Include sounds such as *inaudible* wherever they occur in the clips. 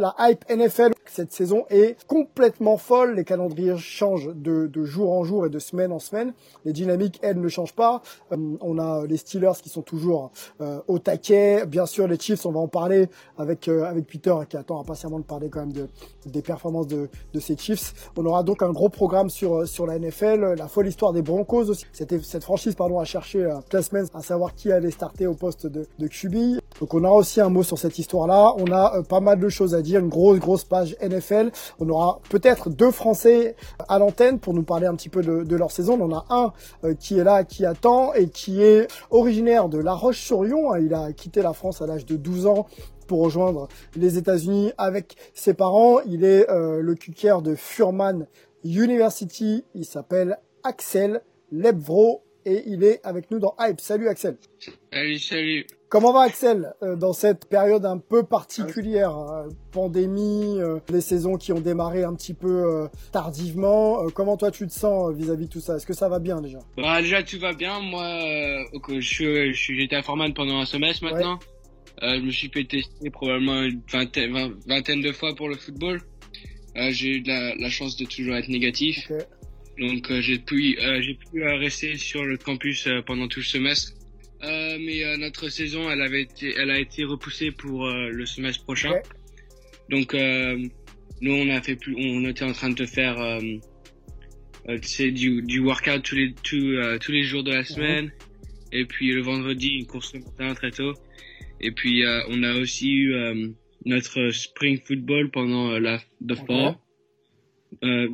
La hype NFL cette saison est complètement folle. Les calendriers changent de, jour en jour et de semaine en semaine. Les dynamiques, elles, ne changent pas. Euh, on a les Steelers qui sont toujours euh, au taquet. Bien sûr, les Chiefs, on va en parler avec euh, avec Peter qui attend impatiemment de parler quand même de, des performances de, de ces Chiefs. On aura donc un gros programme sur sur la NFL. La folle histoire des Broncos aussi. Cette franchise, pardon, euh, la semaine à savoir qui allait starter au poste de QB. Donc on aura aussi un mot sur cette histoire-là. On a pas mal de choses à dire. Une grosse grosse page NFL. On aura peut-être deux Français à l'antenne pour nous parler un petit peu de, leur saison. On en a un euh, qui est là, qui attend et qui est originaire de La Roche-sur-Yon. Il a quitté la France à l'âge de 12 ans pour rejoindre les États-Unis avec ses parents. Il est euh, le cuquier de Furman University. Il s'appelle Axel Lebvro et il est avec nous dans Hype. Salut Axel. Salut, salut. Comment va Axel euh, dans cette période un peu particulière euh, Pandémie, euh, les saisons qui ont démarré un petit peu tardivement. comment toi tu te sens vis-à-vis de tout ça? Est-ce que ça va bien déjà? Bah déjà tout va bien. Moi, je j'étais à Forman pendant un semestre maintenant. Ouais. je me suis fait tester probablement une vingtaine, vingtaine de fois pour le football. j'ai eu la, la, chance de toujours être négatif. Okay. Donc j'ai pu, j'ai pu rester sur le campus pendant tout le semestre. Euh, mais euh, notre saison, elle avait été, elle a été repoussée pour euh, le semestre prochain. Okay. Donc nous, on a fait plus, on était en train de faire, c'est du, du workout tous les tous, tous les jours de la semaine. Et puis le vendredi, une course le matin très tôt. Et puis on a aussi eu notre spring football pendant la the fall. Okay.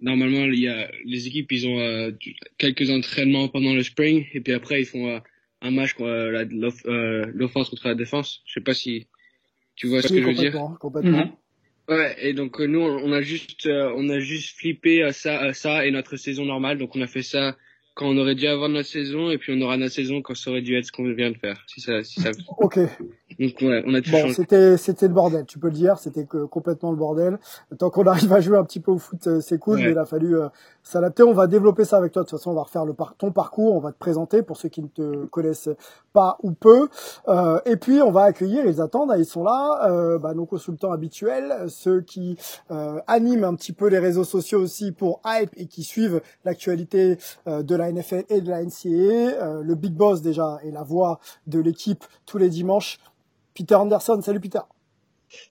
Normalement, il y a les équipes, ils ont quelques entraînements pendant le spring et puis après ils font un match euh, l'offense contre la défense. Je sais pas si tu vois ce que je veux dire. Complètement. Mm -hmm. Ouais, et donc euh, nous on a juste euh, on a juste flippé à ça à ça et notre saison normale. Donc on a fait ça quand on aurait dû avoir notre saison et puis on aura notre saison quand ça aurait dû être ce qu'on vient de faire. Si ça si ça. *laughs* Ok. Donc ouais, on a tout bon, c'était c'était le bordel, tu peux le dire, c'était complètement le bordel. Tant qu'on arrive à jouer un petit peu au foot, c'est cool, ouais. mais il a fallu euh, s'adapter. On va développer ça avec toi. De toute façon, on va refaire le par ton parcours, on va te présenter pour ceux qui ne te connaissent pas ou peu. Euh, et puis on va accueillir, ils attendent, ils sont là, euh, bah, nos consultants habituels, ceux qui euh, animent un petit peu les réseaux sociaux aussi pour hype et qui suivent l'actualité euh, de la NFL et de la NCAA. le big boss déjà et la voix de l'équipe tous les dimanches. Peter Anderson. Salut Peter.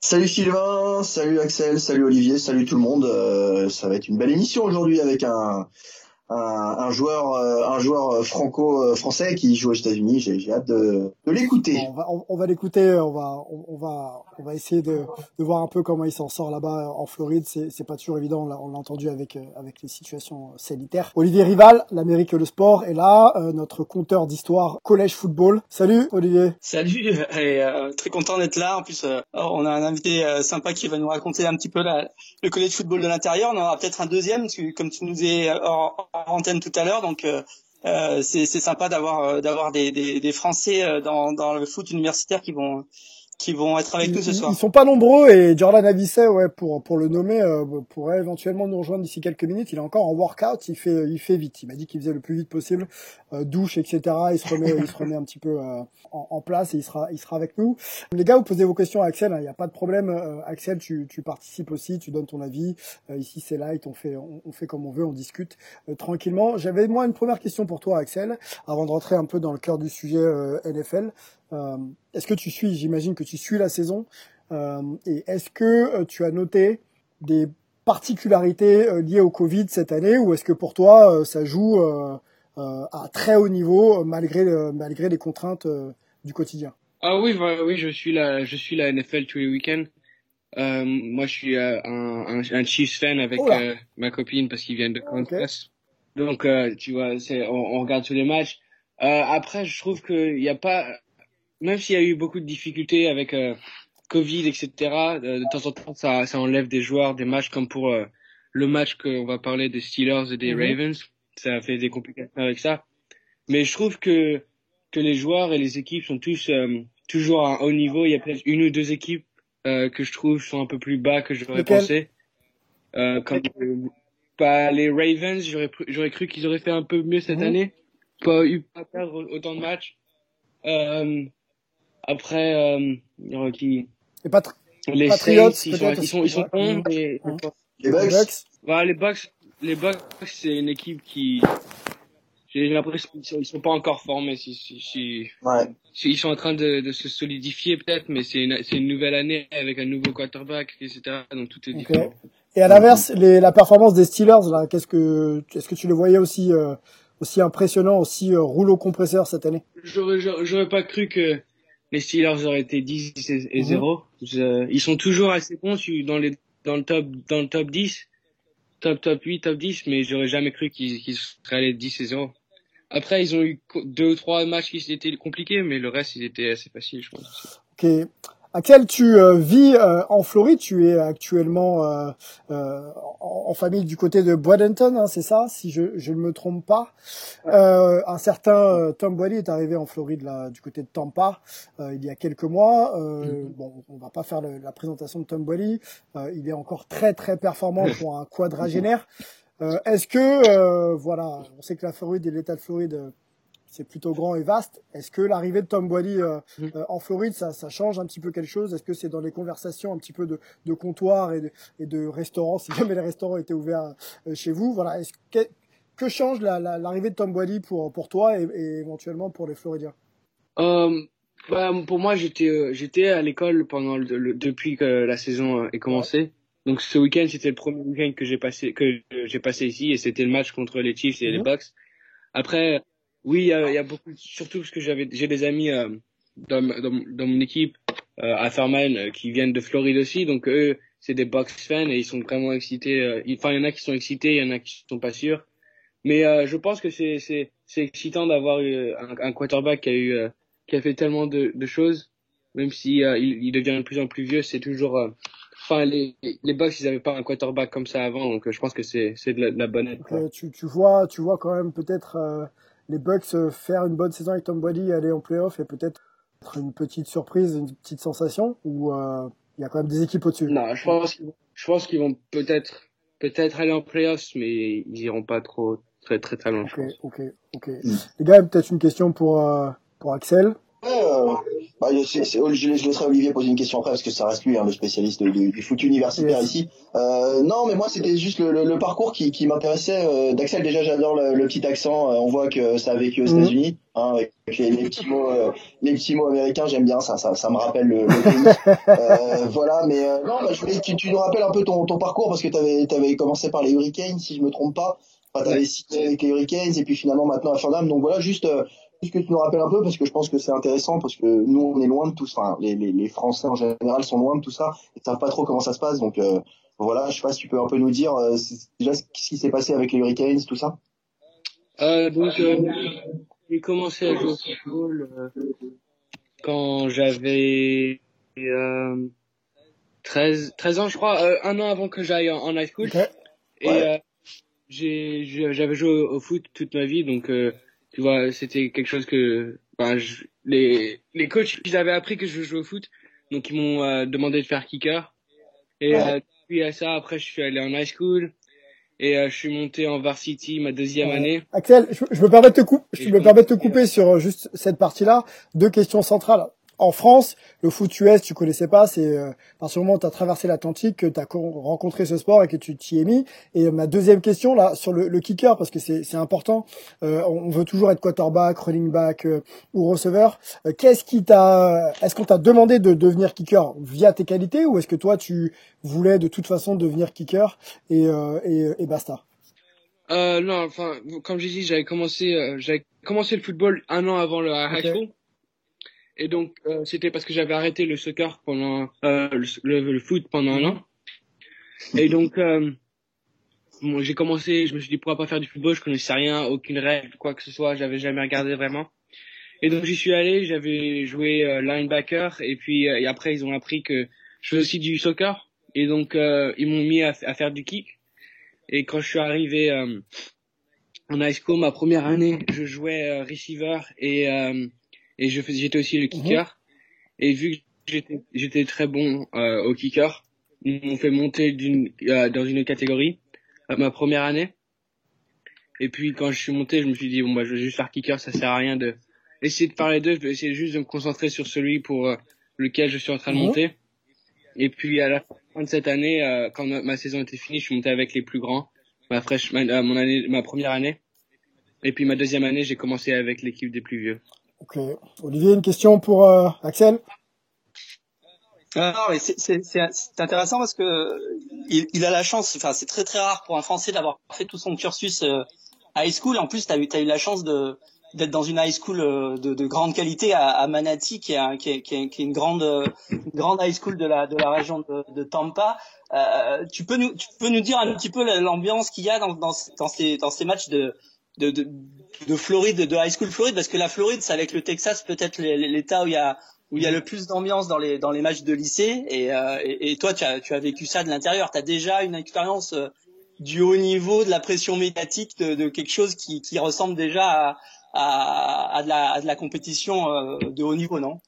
Salut Sylvain, salut Axel, salut Olivier, salut tout le monde. Euh, ça va être une belle émission aujourd'hui avec un, un, un, joueur, euh, un joueur franco-français qui joue aux États-Unis. J'ai hâte de, de l'écouter. On va, on, on va l'écouter. On va, on, on, va, on va essayer de, de voir un peu comment il s'en sort là-bas en Floride. C'est pas toujours évident. On l'a entendu avec, avec les situations sanitaires. Olivier Rival, l'Amérique et le sport, est là. Euh, notre compteur d'histoire collège football. Salut Olivier. Salut. *laughs* Et, euh, très content d'être là. En plus, euh, on a un invité sympa qui va nous raconter un petit peu la, le collège football de l'intérieur. On en aura peut-être un deuxième, parce que comme tu nous es hors antenne tout à l'heure, donc. Euh, c'est sympa d'avoir d'avoir des, des, des, Français dans, dans le foot universitaire qui vont qui vont être avec ils, nous ce soir. Ils sont pas nombreux et Jordan Avisset, ouais, pour pour le nommer, euh, pourrait éventuellement nous rejoindre d'ici quelques minutes. Il est encore en workout, il fait il fait vite. Il m'a dit qu'il faisait le plus vite possible, euh, douche, etc. Il se remet il se remet un petit peu euh, en, en, place et il sera il sera avec nous. Les gars, vous posez vos questions à Axel, il hein, n'y a pas de problème. Euh, Axel, tu tu participes aussi, tu donnes ton avis. Euh, ici c'est light, on fait on, on, fait comme on veut, on discute tranquillement. J'avais moi une première question pour toi, Axel, avant de rentrer un peu dans le cœur du sujet NFL. Euh, est-ce que tu suis, j'imagine que tu suis la saison, euh, et est-ce que euh, tu as noté des particularités liées au Covid cette année, ou est-ce que pour toi ça joue à très haut niveau malgré malgré les contraintes du quotidien? Ah oui, oui, je suis la je suis la NFL tous les week-ends. Euh, moi, je suis un, un, un, Chiefs fan avec ma copine parce qu'ils viennent de Kansas. Donc, tu vois, on, on, regarde tous les matchs. après, je trouve qu'il n'y a pas, même s'il y a eu beaucoup de difficultés avec Covid, etc. de temps en temps, ça, ça enlève des joueurs, des matchs comme pour le match qu'on va parler des Steelers et des mhm. Ravens. Ça a fait des complications avec ça. Mais je trouve que que les joueurs et les équipes sont tous euh, toujours à un haut niveau. Il y a peut-être une ou deux équipes euh, que je trouve sont un peu plus bas que j'aurais pensé. Euh, comme pas les Ravens, j'aurais j'aurais cru qu'ils auraient fait un peu mieux cette mhm. année, pas eu à perdre autant de matchs. Euh, après, euh, il y aura qui Les, Patri les Patriots, Saints, ils sont, ils sont, ils sont bons, mais les Bucks. Voilà, les Bucks, les Bucks, c'est une équipe qui, j'ai l'impression qu'ils sont, sont pas encore formés. Si, si, si, ouais. si, ils sont en train de, de se solidifier peut-être, mais c'est une, c'est une nouvelle année avec un nouveau quarterback, etc. Donc tout est différent. Et à l'inverse, les, la performance des Steelers, là, qu'est-ce que, est-ce que tu le voyais aussi, euh, aussi impressionnant, aussi euh, rouleau compresseur cette année? J'aurais, j'aurais pas cru que les Steelers auraient été 10 et 0. Mhm. ils sont toujours assez bons dans les dans le top dans le top 10 top top 8 top 10 mais j'aurais jamais cru qu'ils qu seraient allés 10 et 0 après ils ont eu deux ou trois matchs qui étaient compliqués mais le reste ils étaient assez faciles je pense ok Axel, tu euh, vis euh, en Floride, tu es actuellement euh, en, famille du côté de Bradenton, hein, c'est ça, si je, je ne me trompe pas. un certain Tom Boily est arrivé en Floride là, du côté de Tampa il y a quelques mois. Mm-hmm. Bon, on va pas faire la présentation de Tom Boily. il est encore très très performant *laughs* pour un quadragénaire. Est-ce que voilà, on sait que la Floride et l'État de Floride c'est plutôt grand et vaste. Est-ce que l'arrivée de Tom Boily euh, mm. euh, en Floride, ça, ça, change un petit peu quelque chose? Est-ce que c'est dans les conversations un petit peu de, de comptoir et de, et de restaurants, si jamais les restaurants étaient ouverts euh, chez vous? Voilà. Est-ce que, que change l'arrivée la, de Tom Boily pour pour toi et, et, éventuellement pour les Floridiens? Bah, Pour moi, j'étais j'étais à l'école pendant le, depuis que la saison est commencée. Donc ce week-end, c'était le premier week-end que j'ai passé que j'ai passé ici et c'était le match contre les Chiefs et les mm-hmm. Bucks. Après, oui, il y a, beaucoup, surtout parce que j'avais, j'ai des amis euh, dans, dans, dans, mon équipe euh, à Fairman euh, qui viennent de Floride aussi, donc eux, c'est des box fans et ils sont vraiment excités. Euh, enfin, il y en a qui sont excités, il y en a qui sont pas sûrs. Mais je pense que c'est c'est c'est excitant d'avoir un, un, quarterback qui a eu qui a fait tellement de, de choses, même si il, devient de plus en plus vieux, c'est toujours. Enfin, les les Bucks, ils avaient pas un quarterback comme ça avant, donc je pense que c'est c'est de, la, bonne aide. tu tu vois tu vois quand même peut-être les Bucks euh, faire une bonne saison avec Tom Brady, aller en playoff et peut-être une petite surprise, une petite sensation ou euh, il y a quand même des équipes au-dessus? Non, je pense, je pense qu'ils vont peut-être peut-être aller en playoffs, mais ils iront pas trop très très très loin. Ok, ok, ok. Mm. Les gars, peut-être une question pour euh, pour Axel. Euh, bah, je, je, laisserai Olivier poser une question après parce que ça reste lui hein, le spécialiste du, du foot universitaire ici. Euh, non, mais moi c'était juste le, le, parcours qui, qui m'intéressait. Euh, D'Axel déjà j'adore le, le, petit accent. Euh, on voit que ça a vécu aux mhm. États-Unis hein, avec les, les, petits mots, euh, les petits mots américains. J'aime bien ça, ça, ça me rappelle le, pays. *laughs* voilà, mais non, bah, je voulais tu, tu nous rappelles un peu ton, ton parcours parce que tu avais, avais commencé par les Hurricanes si je me trompe pas. Enfin, t'avais cité avec les Hurricanes et puis finalement maintenant à Fordham. Donc voilà, juste que tu nous rappelles un peu parce que je pense que c'est intéressant parce que nous on est loin de tout ça. Enfin, les, les, les, Français en général sont loin de tout ça et savent pas trop comment ça se passe. Donc euh, voilà, je sais pas si tu peux un peu nous dire euh, déjà ce qui s'est passé avec les Hurricanes, tout ça. Euh, donc euh, j'ai commencé à jouer au football euh, quand j'avais 13 13 ans je crois, un an avant que j'aille en, high school. Et j'ai j'avais joué au, foot toute ma vie donc tu vois, c'était quelque chose que ben, je, les les coachs ils avaient appris que je jouais au foot, donc ils m'ont euh, demandé de faire kicker. Et euh, puis à ça, après, je suis allé en high school et euh, je suis monté en varsity ma deuxième année. Axel, je, je, me permets de te couper, je me permets de te couper sur juste cette partie-là. Deux questions centrales en France, le foot US, tu connaissais pas, c'est euh, à partir du moment où tu as traversé l'Atlantique que tu as rencontré ce sport et que tu t'y es mis. Et ma deuxième question là sur le, le kicker parce que c'est important, euh, on veut toujours être quarterback, running back euh, ou receveur. Euh, qu'est-ce qui t'a est-ce qu'on t'a demandé de devenir kicker via tes qualités ou est-ce que toi tu voulais de toute façon devenir kicker et et, et basta? Euh, non, enfin, comme j'ai dit, j'avais commencé, euh, j'avais commencé le football un an avant le high school. Et donc, euh, c'était parce que j'avais arrêté le soccer pendant, euh, le, le, foot pendant un an. Et donc, euh, bon, j'ai commencé, je me suis dit pourquoi pas faire du football, je connaissais rien, aucune règle, quoi que ce soit, j'avais jamais regardé vraiment. Et donc j'y suis allé, j'avais joué euh, linebacker et puis euh, et après ils ont appris que je faisais aussi du soccer et donc euh, ils m'ont mis à, à, faire du kick. Et quand je suis arrivé en high school, ma première année, je jouais receiver et et je faisais j'étais aussi le kicker. Et vu que j'étais j'étais très bon au kicker, ils m'ont fait monter d'une dans une catégorie ma première année. Et puis quand je suis monté, je me suis dit bon bah je vais juste faire kicker, ça sert à rien de essayer de parler d'eux, je vais essayer juste de me concentrer sur celui pour euh, lequel je suis en train de monter. Et puis à la fin de cette année, euh, quand ma, saison était finie, je suis monté avec les plus grands, ma fraîche, euh, mon année, ma première année. Et puis ma deuxième année, j'ai commencé avec l'équipe des plus vieux. Ok. Olivier, une question pour Axel? Ah, c'est intéressant parce que il, il, a la chance, enfin c'est très très rare pour un Français d'avoir fait tout son cursus high school. En plus, tu as as eu la chance d'être dans une high school euh, de, de grande qualité à, à Manatee, qui est, qui, est, qui, est, qui est, une grande, une grande high school de la, de la région de, de Tampa. Euh, tu peux nous, tu peux nous dire un petit peu l'ambiance qu'il y a dans, dans, dans, ces, dans ces matchs de, de, de, de Floride, de high school Floride, parce que la Floride, c'est avec le Texas peut-être l'État où il y a où il y a le plus d'ambiance dans les dans les matchs de lycée et, euh, et, toi tu as tu as vécu ça de l'intérieur tu as déjà une expérience euh, du haut niveau de la pression médiatique de, de quelque chose qui, qui ressemble déjà à, à, à, de, la, à de la compétition euh, de haut niveau, non?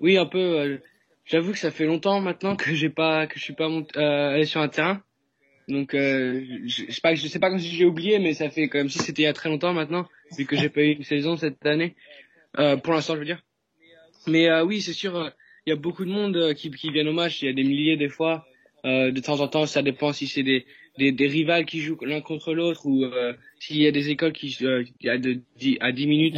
Oui, un peu. J'avoue que ça fait longtemps maintenant que j'ai pas que je suis pas euh, allé sur un terrain. Donc je, je sais pas je sais pas si j'ai oublié mais ça fait comme si c'était il y a très longtemps maintenant vu que j'ai pas eu une saison cette année. pour l'instant, je veux dire. Mais oui, c'est sûr il y a beaucoup de monde qui qui viennent au match, il y a des milliers des fois. De temps en temps, ça dépend si c'est des des, des rivales qui jouent l'un contre l'autre ou euh, s'il y a des écoles qui euh, à, de, à 10 minutes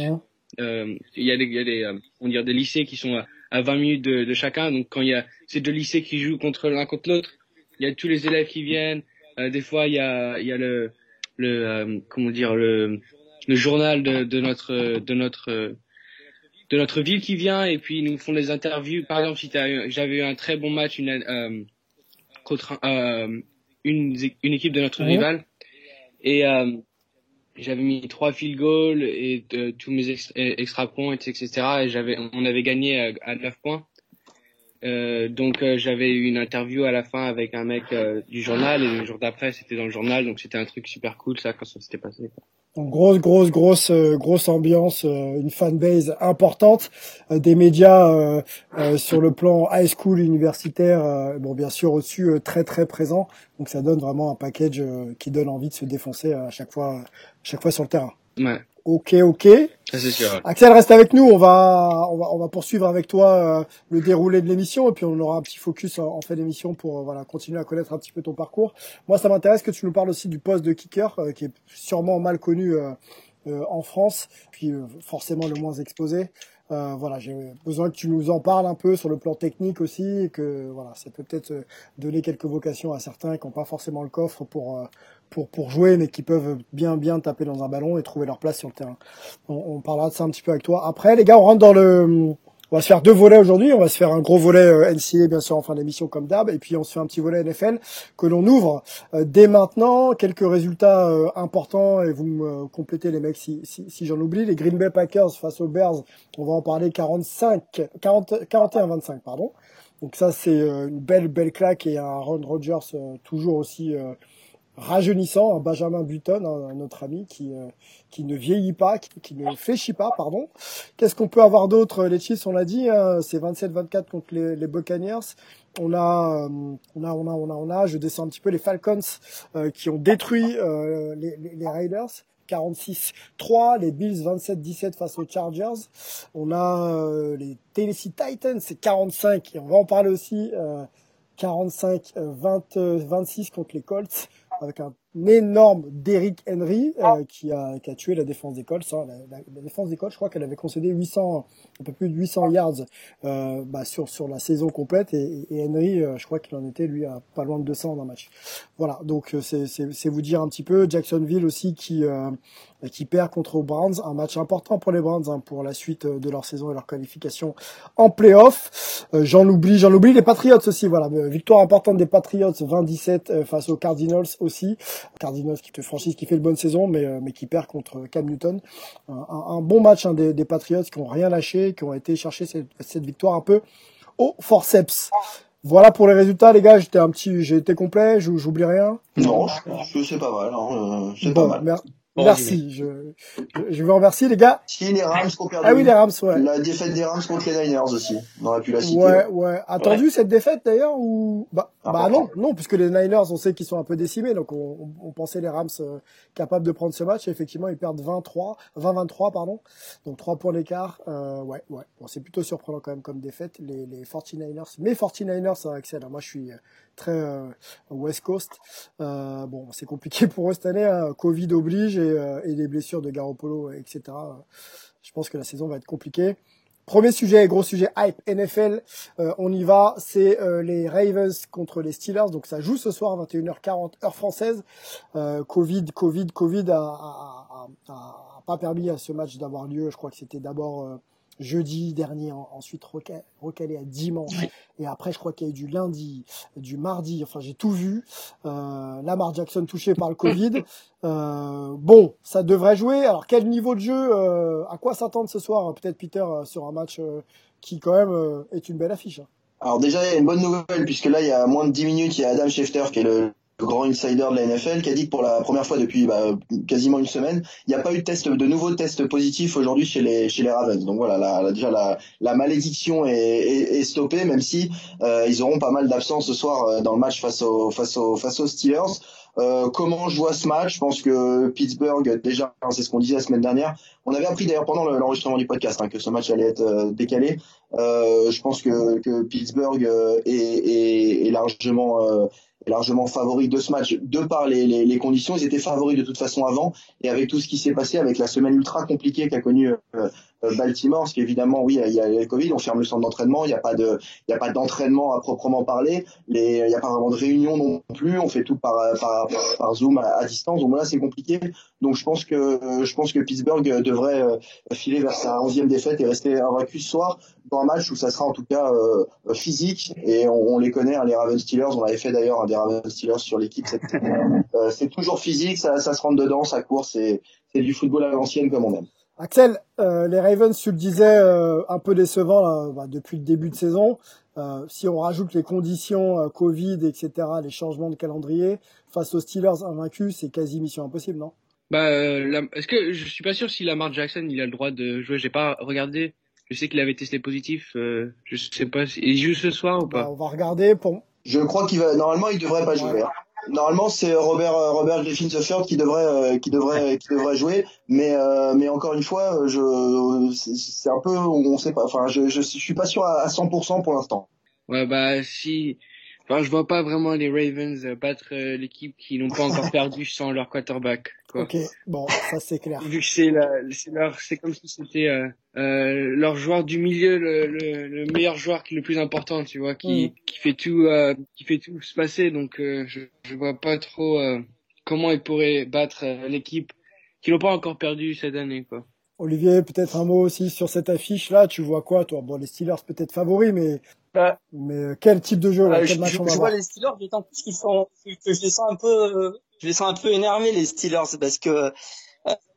euh, il y a des, y a des euh, on dirait des lycées qui sont à, à 20 minutes de, de, chacun. Donc quand il y a ces deux lycées qui jouent contre l'un contre l'autre il y a tous les élèves qui viennent euh, des fois il y a il y a le le comment dire le le journal de, de notre de notre de notre ville qui vient et puis ils nous font des interviews par exemple si j'avais eu un très bon match une contre une, une équipe de notre rival. Et euh, j'avais mis trois field goals et tous mes extra points, etc. Et j'avais, on avait gagné à, à 9 points. Euh, donc euh, j'avais eu une interview à la fin avec un mec euh, du journal et le jour d'après c'était dans le journal donc c'était un truc super cool ça quand ça s'était passé. Donc grosse grosse grosse euh, grosse ambiance, une fanbase importante, des médias sur le plan high school universitaire bon bien sûr au-dessus très très présent donc ça donne vraiment un package qui donne envie de se défoncer à chaque fois à chaque fois sur le terrain. Ouais. Ok, ok. c'est sûr. Axel, reste avec nous. On va, on va, on va poursuivre avec toi euh, le déroulé de l'émission et puis on aura un petit focus en, fin d'émission pour euh, voilà continuer à connaître un petit peu ton parcours. Moi, ça m'intéresse que tu nous parles aussi du poste de kicker euh, qui est sûrement mal connu en France, puis forcément le moins exposé. Euh, voilà, j'ai besoin que tu nous en parles un peu sur le plan technique aussi, et que voilà, ça peut peut-être donner quelques vocations à certains qui n'ont pas forcément le coffre pour pour, pour jouer, mais qui peuvent bien bien taper dans un ballon et trouver leur place sur le terrain. On, on parlera de ça un petit peu avec toi. Après, les gars, on rentre dans le... On va se faire deux volets aujourd'hui. On va se faire un gros volet euh, NCA bien sûr en fin d'émission comme d'hab, et puis on se fait un petit volet NFL que l'on ouvre euh, dès maintenant. Quelques résultats euh, importants et vous me complétez les mecs si, si, si j'en oublie. Les Green Bay Packers face aux Bears, on va en parler 45, 40, 41-25 pardon. Donc ça c'est une belle belle claque et un Ron Rodgers toujours aussi rajeunissant, un Benjamin Button, un, notre ami qui euh, qui ne vieillit pas, qui, ne féchit pas, pardon. Qu'est-ce qu'on peut avoir d'autre Les Chiefs, on l'a dit, hein, c'est 27-24 contre les, les Buccaneers. On a, euh, on a, on a, on a, on a, je descends un petit peu les Falcons euh, qui ont détruit les, les, Raiders. 46-3, les Bills 27-17 face aux Chargers. On a les Tennessee Titans, c'est 45, et on va en parler aussi, 45-26 contre les Colts avec un énorme d'Eric Henry euh, qui, a, qui a tué la défense des Colts. Hein. La, la, défense des Colts, je crois qu'elle avait concédé 800, un peu plus de 800 yards euh, bah, sur sur la saison complète et, et Henry, euh, je crois qu'il en était lui à pas loin de 200 dans un match. Voilà, donc euh, c'est vous dire un petit peu. Jacksonville aussi qui qui perd contre les Browns, un match important pour les Browns hein, pour la suite de leur saison et leur qualification en playoff. j'en oublie, j'en oublie les Patriots aussi. Voilà, victoire importante des Patriots 20-17 face aux Cardinals aussi. Cardinals qui te franchise, qui fait une bonne saison, mais, euh, mais qui perd contre Cam Newton. Un, un bon match hein, des, des, Patriots qui ont rien lâché, qui ont été chercher cette, cette victoire un peu au forceps. Voilà pour les résultats, les gars. J'étais un petit, j'ai été complet. J'oublie rien. Non, je, c'est pas mal. Hein. C'est pas mal. Merci. Je, je, veux remercier les gars. Si les Rams perdu. Ah oui, les Rams, ouais. La défaite des Rams contre les Niners aussi. On aurait pu la citer. Ouais, ouais. Attendu cette défaite d'ailleurs ou? Bah, bah non, non, puisque les Niners, on sait qu'ils sont un peu décimés, donc on, on pensait les Rams euh, capables de prendre ce match. Et effectivement, ils perdent 23, 20-23 pardon. Donc 3 points d'écart. Euh, ouais, ouais. Bon, c'est plutôt surprenant quand même comme défaite. Les, les 49ers, mais 49ers, ça excellent. Moi, je suis très euh, West Coast. Euh, bon, c'est compliqué *laughs* pour eux cette année. Hein. Covid oblige et, euh, et, les blessures de Garoppolo, etc. Je pense que la saison va être compliquée. Premier sujet, gros sujet hype NFL, on y va, c'est les Ravens contre les Steelers, donc ça joue ce soir à 21h40 heure française. Covid, Covid, Covid a, a, a, a, pas permis à ce match d'avoir lieu. Je crois que c'était d'abord jeudi dernier, ensuite recalé à dimanche, et après je crois qu'il y a eu du lundi, du mardi, enfin j'ai tout vu. Euh, Lamar Jackson touché par le Covid. *laughs* Euh, bon, ça devrait jouer. Alors quel niveau de jeu, euh, à quoi s'attendre ce soir Peut-être Peter euh, sur un match euh, qui quand même euh, est une belle affiche. Hein. Alors déjà, il y a une bonne nouvelle, puisque là, il y a moins de 10 minutes, il y a Adam Schefter, qui est le grand insider de la NFL, qui a dit que pour la première fois depuis bah, quasiment une semaine, il n'y a pas eu de test, de nouveaux tests positifs aujourd'hui chez les chez les Ravens. Donc voilà, la, déjà la, la malédiction est, est, est, stoppée, même si euh, ils auront pas mal d'absence ce soir euh, dans le match face aux face aux face aux Steelers. Euh, comment je vois ce match? Je pense que Pittsburgh, déjà, c'est ce qu'on disait la semaine dernière. On avait appris d'ailleurs pendant l'enregistrement du podcast hein, que ce match allait être euh, décalé. Euh, je pense que, que Pittsburgh euh, est, est, est largement largement favoris de ce match de par les, les, conditions. Ils étaient favoris de toute façon avant et avec tout ce qui s'est passé, avec la semaine ultra compliquée qu'a connue euh, Baltimore, parce qu'évidemment, oui, il y a le Covid, on ferme le centre d'entraînement, il n'y a pas de, il y a pas d'entraînement à proprement parler, les, il n'y a pas vraiment de réunion non plus, on fait tout par, par, par, Zoom à, distance, donc voilà, c'est compliqué. Donc je pense que, je pense que Pittsburgh devrait euh, filer vers sa onzième défaite et rester invaincu ce soir dans un match où ça sera en tout cas euh, physique. Et on, on, les connaît, hein, les Ravens Steelers, on avait fait d'ailleurs un des Ravens Steelers sur l'équipe euh, c'est toujours physique, ça, ça se rentre dedans, ça court, c'est du football à l'ancienne comme on aime. Axel, euh, les Ravens, tu le disais, euh, un peu décevant là, bah, depuis le début de saison. Euh, si on rajoute les conditions euh, Covid, etc., les changements de calendrier, face aux Steelers invaincus, c'est quasi mission impossible, non? Bah, euh, est-ce que je suis pas sûr si Lamar Jackson il a le droit de jouer J'ai pas regardé. Je sais qu'il avait testé positif. je sais pas. Si... Il joue ce soir ou pas bah, On va regarder. Pour... Je crois qu'il va. Normalement, il devrait pas jouer. Hein. Normalement, c'est Robert Robert Griffin III qui devrait euh, qui devrait qui devrait jouer, mais euh, mais encore une fois, je c'est un peu on sait pas. Enfin, je je, je suis pas sûr à 100% pour l'instant. Ouais bah si. Enfin, je vois pas vraiment les Ravens battre euh, l'équipe qui n'ont pas encore perdu sans leur quarterback. Quoi. Ok, bon, ça c'est clair. Vu que c'est leur, c'est comme si c'était euh, euh, leur joueur du milieu, le, le, le, meilleur joueur qui est le plus important, tu vois, qui, mm. qui fait tout, euh, qui fait tout se passer. Donc, je, je vois pas trop comment ils pourraient battre l'équipe qui n'ont pas encore perdu cette année, quoi. Olivier, peut-être un mot aussi sur cette affiche-là. Tu vois quoi, toi? Bon, les Steelers peut-être favoris, mais bah, mais quel type de jeu, là, quel je, match je, on va je vois les Steelers, d'autant plus qu'ils sont, que je les sens un peu, je les sens un peu énervés les Steelers parce que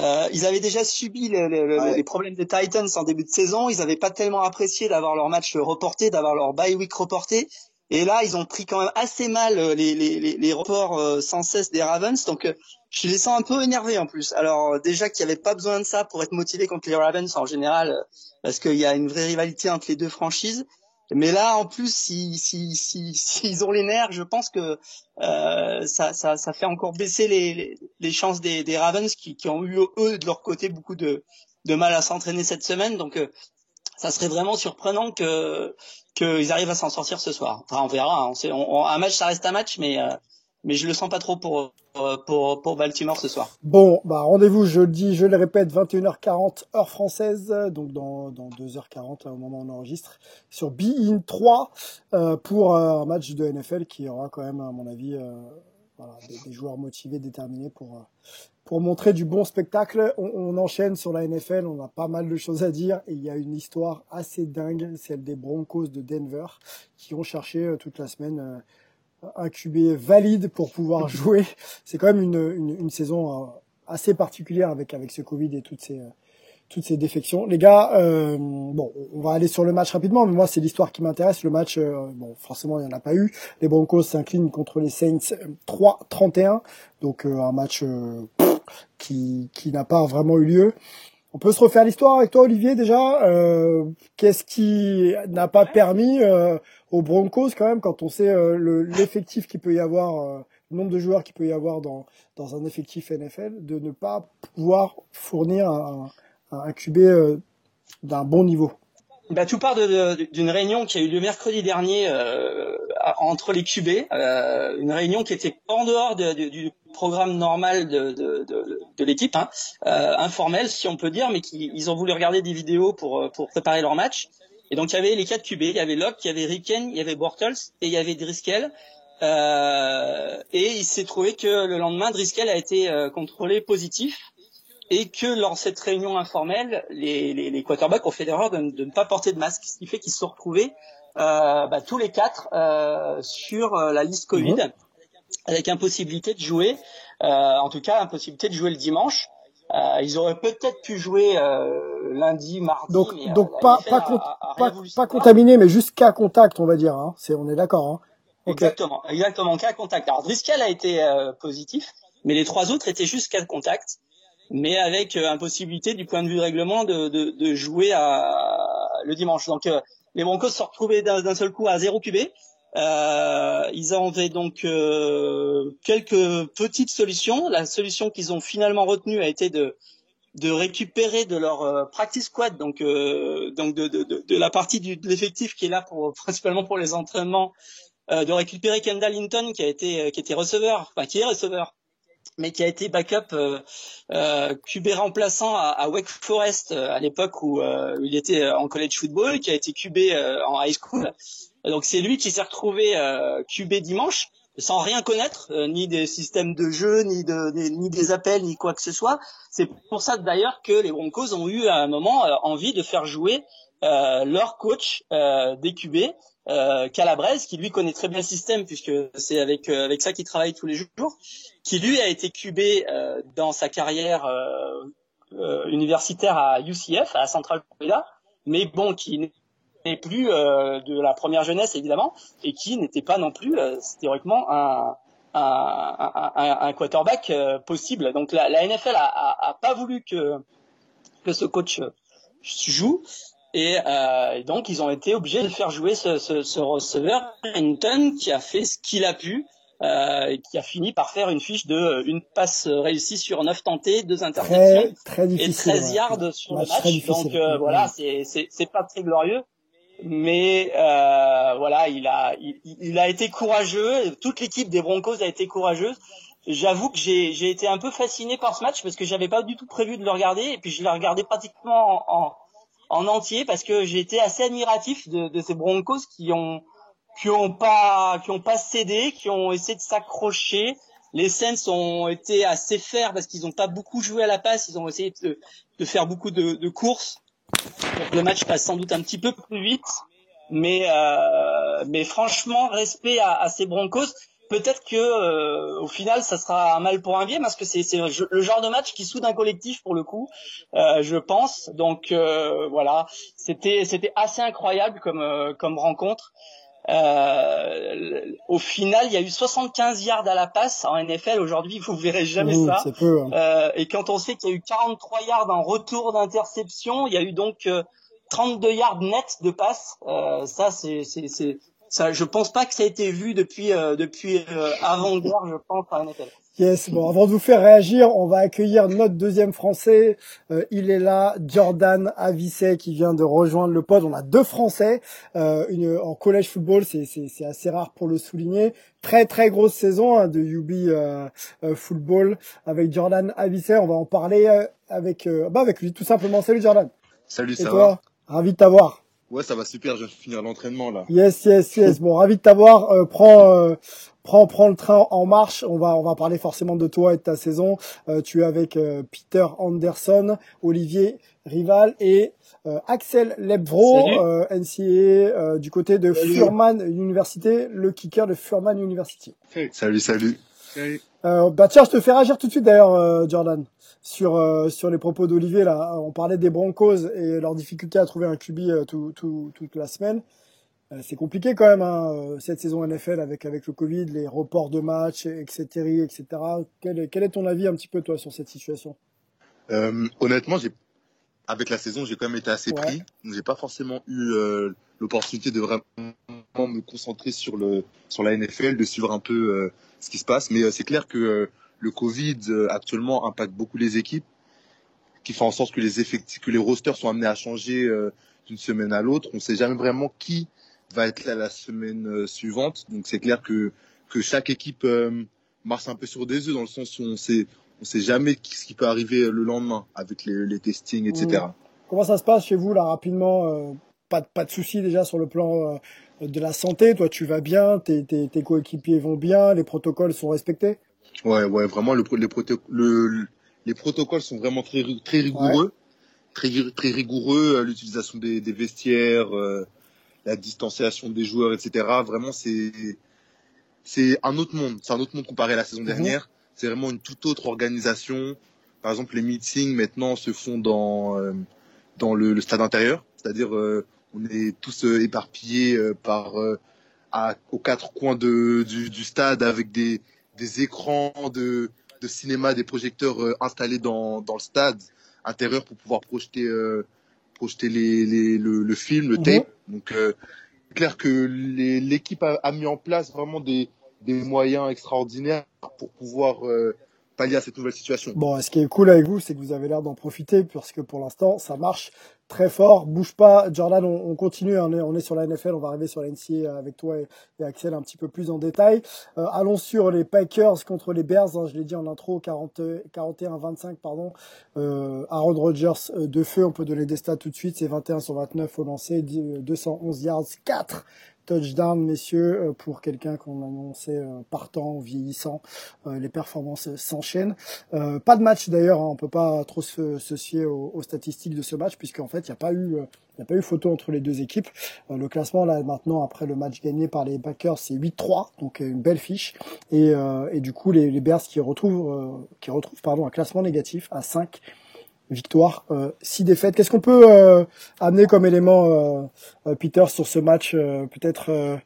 euh, ils avaient déjà subi le, le, ouais. les problèmes des Titans en début de saison. Ils n'avaient pas tellement apprécié d'avoir leur match reporté, d'avoir leur bye week reporté. Et là, ils ont pris quand même assez mal les, les, les, les reports euh, sans cesse des Ravens. Donc, euh, je les sens un peu énervés en plus. Alors, déjà qu'il n'y avait pas besoin de ça pour être motivé contre les Ravens en général, parce qu'il y a une vraie rivalité entre les deux franchises. Mais là, en plus, si, si, si, *laughs* s'ils ont les nerfs, je pense que euh, ça, ça, ça fait encore baisser les, les, les chances des, des Ravens qui, qui ont eu eux de leur côté beaucoup de, de mal à s'entraîner cette semaine. Donc, euh, ça serait vraiment surprenant que qu'ils arrivent à s'en sortir ce soir. Enfin, on verra. Hein. Un match, ça reste un match, mais euh, mais je le sens pas trop pour pour pour Baltimore ce soir. Bon, bah rendez-vous, je le dis, je le répète, 21h40 heure française, donc dans dans 2h40 au moment où on enregistre sur Be 3 euh, pour euh, un match de NFL qui aura quand même à mon avis euh, voilà, des, joueurs motivés, déterminés pour pour montrer du bon spectacle. On, on, enchaîne sur la NFL, on a pas mal de choses à dire et il y a une histoire assez dingue, celle des Broncos de Denver qui ont cherché toute la semaine un QB valide pour pouvoir *laughs* jouer. C'est quand même une, une, une, saison euh, assez particulière avec avec ce Covid et toutes ces euh, toutes ces défections. Les gars, euh, bon, on va aller sur le match rapidement, mais moi c'est l'histoire qui m'intéresse. Le match, euh, bon, forcément il n'y en a pas eu. Les Broncos s'inclinent contre les Saints 3-31, donc un match qui qui n'a pas vraiment eu lieu. On peut se refaire l'histoire avec toi, Olivier, déjà. Euh, Qu'est-ce qui n'a pas permis euh, aux Broncos, quand même, quand on sait euh, l'effectif qu'il peut y avoir, euh, le nombre de joueurs qu'il peut y avoir dans, dans un effectif NFL, de ne pas pouvoir fournir un, un QB euh, d'un bon niveau bah, tout part d'une réunion qui a eu lieu mercredi dernier euh, entre les QB, euh, une réunion qui était en dehors de, de, du programme normal de, de l'équipe, hein, euh, informel si on peut dire, mais qui, ils ont voulu regarder des vidéos pour, pour préparer leur match. Et donc il y avait les quatre QB, il y avait Locke, il y avait Ricken, il y avait Bortles et il y avait Driscoll. Euh, et il s'est trouvé que le lendemain, Driscoll a été euh, contrôlé positif et que lors cette réunion informelle, les, les, les quarterbacks ont fait l'erreur de, de, ne pas porter de masque, ce qui fait qu'ils se sont retrouvés euh, bah, tous les quatre euh, sur euh, la liste Covid, mmh. avec impossibilité de jouer, euh, en tout cas impossibilité de jouer le dimanche. Euh, ils auraient peut-être pu jouer euh, lundi, mardi. Donc, mais, donc pas, pas, con, a, a pas, pas contaminé, mais juste cas contact, on va dire. Hein. C'est, on est d'accord. Hein. Okay. Exactement, exactement, cas contact. Alors Driscoll a été positif, mais les trois autres étaient juste cas contact mais avec euh, impossibilité du point de vue règlement de, de, de jouer à, le dimanche. Donc euh, les Broncos se sont retrouvés d'un seul coup à 0 QB. Euh, ils avaient donc euh, quelques petites solutions. La solution qu'ils ont finalement retenue a été de de récupérer de leur euh, practice squad, donc euh, donc de, de, de, la partie du, de l'effectif qui est là pour *laughs* principalement pour les entraînements, de récupérer Kendall Hinton qui a été qui était receveur, enfin qui est receveur mais qui a été backup euh, euh, QB remplaçant à, à Wake Forest euh, à l'époque où euh, il était en college football, qui a été QB euh, en high school. Donc c'est lui qui s'est retrouvé QB dimanche sans rien connaître, ni des systèmes de jeu, ni, de, ni des appels, ni quoi que ce soit. C'est pour ça d'ailleurs que les Broncos ont eu à un moment envie de faire jouer leur coach des QB euh, Calabrese, qui lui connaît très bien le système puisque c'est avec euh, avec ça qu'il travaille tous les jours, qui lui a été QB euh, dans sa carrière euh, euh, universitaire à UCF, à Central Florida, mais bon, qui n'est plus euh, de la première jeunesse évidemment et qui n'était pas non plus théoriquement un un, un, un quarterback possible. Donc la, la NFL a, a, a, pas voulu que que ce coach joue et, euh, et, donc, ils ont été obligés de faire jouer ce, ce, ce receveur, Hinton, qui a fait ce qu'il a pu, euh, et qui a fini par faire une fiche de une passe réussie sur 9 tentés, deux interceptions très, très et 13 yards ouais. sur le match. Donc euh, voilà, c'est c'est pas très glorieux, mais euh, voilà, il a il, il, a été courageux. Toute l'équipe des Broncos a été courageuse. J'avoue que j'ai j'ai été un peu fasciné par ce match parce que j'avais pas du tout prévu de le regarder et puis je l'ai regardé pratiquement en, en en entier parce que été assez admiratif de, de, ces Broncos qui ont qui ont pas qui ont pas cédé, qui ont essayé de s'accrocher. Les Saints ont été assez fers parce qu'ils n'ont pas beaucoup joué à la passe, ils ont essayé de, de faire beaucoup de, de courses. Le match passe sans doute un petit peu plus vite, mais euh, mais franchement respect à, à ces Broncos peut-être que euh, au final ça sera un mal pour un bien parce que c'est le genre de match qui soude un collectif pour le coup euh, je pense. Donc euh, voilà. C'était c'était assez incroyable comme euh, comme rencontre. Euh, au final il y a eu 75 yards à la passe en NFL aujourd'hui vous verrez jamais mmh, ça. peu, hein. et quand on sait qu'il y a eu 43 yards en retour d'interception il y a eu donc 32 yards net de passe. Ça c'est c'est ça, je pense pas que ça a été vu depuis euh, depuis euh, avant-guerre, je pense, à NFL. Yes, bon, avant de vous faire réagir, on va accueillir notre deuxième Français. Euh, il est là, Jordan Avisset, qui vient de rejoindre le pod. On a deux Français euh, une, en collège football, c'est assez rare pour le souligner. Très très grosse saison hein, de UB euh, euh, football avec Jordan Avisset. On va en parler euh, avec bah avec lui tout simplement. Salut Jordan. Salut, Et ça toi va? Ravi de t'avoir. Ouais, ça va super, je viens de finir l'entraînement là. Yes, yes, yes. Bon, ravi de t'avoir. Euh, prends, euh, prends, prends le train en marche. On va, on va parler forcément de toi et de ta saison. Euh, tu es avec euh, Peter Anderson, Olivier Rival et euh, Axel Lebvro, euh, NCA euh, du côté de Salut. Furman University, le kicker de Furman University. Salut, salut. Salut. Euh, bah tiens, je te fais réagir tout de suite d'ailleurs, euh, Jordan, sur euh, sur les propos d'Olivier là. On parlait des Broncos et leur difficulté à trouver un QB euh, tout, tout, toute la semaine. C'est compliqué quand même hein, cette saison NFL avec avec le Covid, les reports de matchs, etc., etc. Quel est quel est ton avis un petit peu toi sur cette situation? Euh, honnêtement, j'ai avec la saison, j'ai quand même été assez Ouais. pris. J'ai pas forcément eu euh, l'opportunité de vraiment me concentrer sur le sur la NFL, de suivre un peu euh, ce qui se passe. Mais euh, c'est clair que euh, le Covid euh, actuellement impacte beaucoup les équipes, qui fait en sorte que les effectifs, que les rosters sont amenés à changer euh, d'une semaine à l'autre. On sait jamais vraiment qui va être là la semaine euh, suivante. Donc c'est clair que que chaque équipe marche un peu sur des œufs dans le sens où on sait on sait jamais ce qui peut arriver le lendemain avec les, les testings, etc. Comment ça se passe chez vous là rapidement Pas de pas de soucis déjà sur le plan euh, de la santé. Toi, tu vas bien, tes tes, tes coéquipiers vont bien, les protocoles sont respectés. Ouais, ouais, vraiment, le, les, proto- le- le- les protocoles sont vraiment très, très rigoureux. Très, très rigoureux, euh, l'utilisation des, des vestiaires, euh, la distanciation des joueurs, etc. Vraiment, c'est, c'est un autre monde. C'est un autre monde comparé à la saison Mhm. dernière. C'est vraiment une toute autre organisation. Par exemple, les meetings maintenant se font dans, euh, dans le, le stade intérieur. C'est-à-dire, euh, on est tous euh, éparpillés euh, par, euh, à, aux quatre coins de, du, du stade avec des, des écrans de, de cinéma, des projecteurs installés dans, dans le stade intérieur pour pouvoir projeter, projeter les, les, le, le film, le Mhm. tape. Donc, euh, c'est clair que l'équipe a, a mis en place vraiment des, des moyens extraordinaires pour pouvoir euh, pallier à cette nouvelle situation. Bon, ce qui est cool avec vous, c'est que vous avez l'air d'en profiter, puisque pour l'instant, ça marche très fort. Bouge pas, Jordan, on, on continue, on est, on est sur la NFL, on va arriver sur la NCA avec toi et, Axel un petit peu plus en détail. Euh, allons sur les Packers contre les Bears, hein, je l'ai dit en intro, 40, 41-25, pardon. Euh, Aaron Rodgers euh, de feu, on peut donner des stats tout de suite, c'est 21 sur 29 au lancer, 10, 211 yards, 4 touchdowns, messieurs, euh, pour quelqu'un qu'on annonçait euh, partant, vieillissant. Euh, les performances s'enchaînent. Pas de match d'ailleurs, hein, on peut pas trop se, se aux, statistiques de ce match puisqu'en fait il n'y a pas eu il n'y a pas eu photo entre les deux équipes. Le classement là maintenant après le match gagné par les Packers c'est 8-3 donc une belle fiche et, du coup les, les Bears qui retrouvent qui retrouvent pardon un classement négatif à 5 victoires, euh, 6 défaites. Qu'est-ce qu'on peut euh, amener comme élément euh, euh, Peter sur ce match euh, peut-être euh,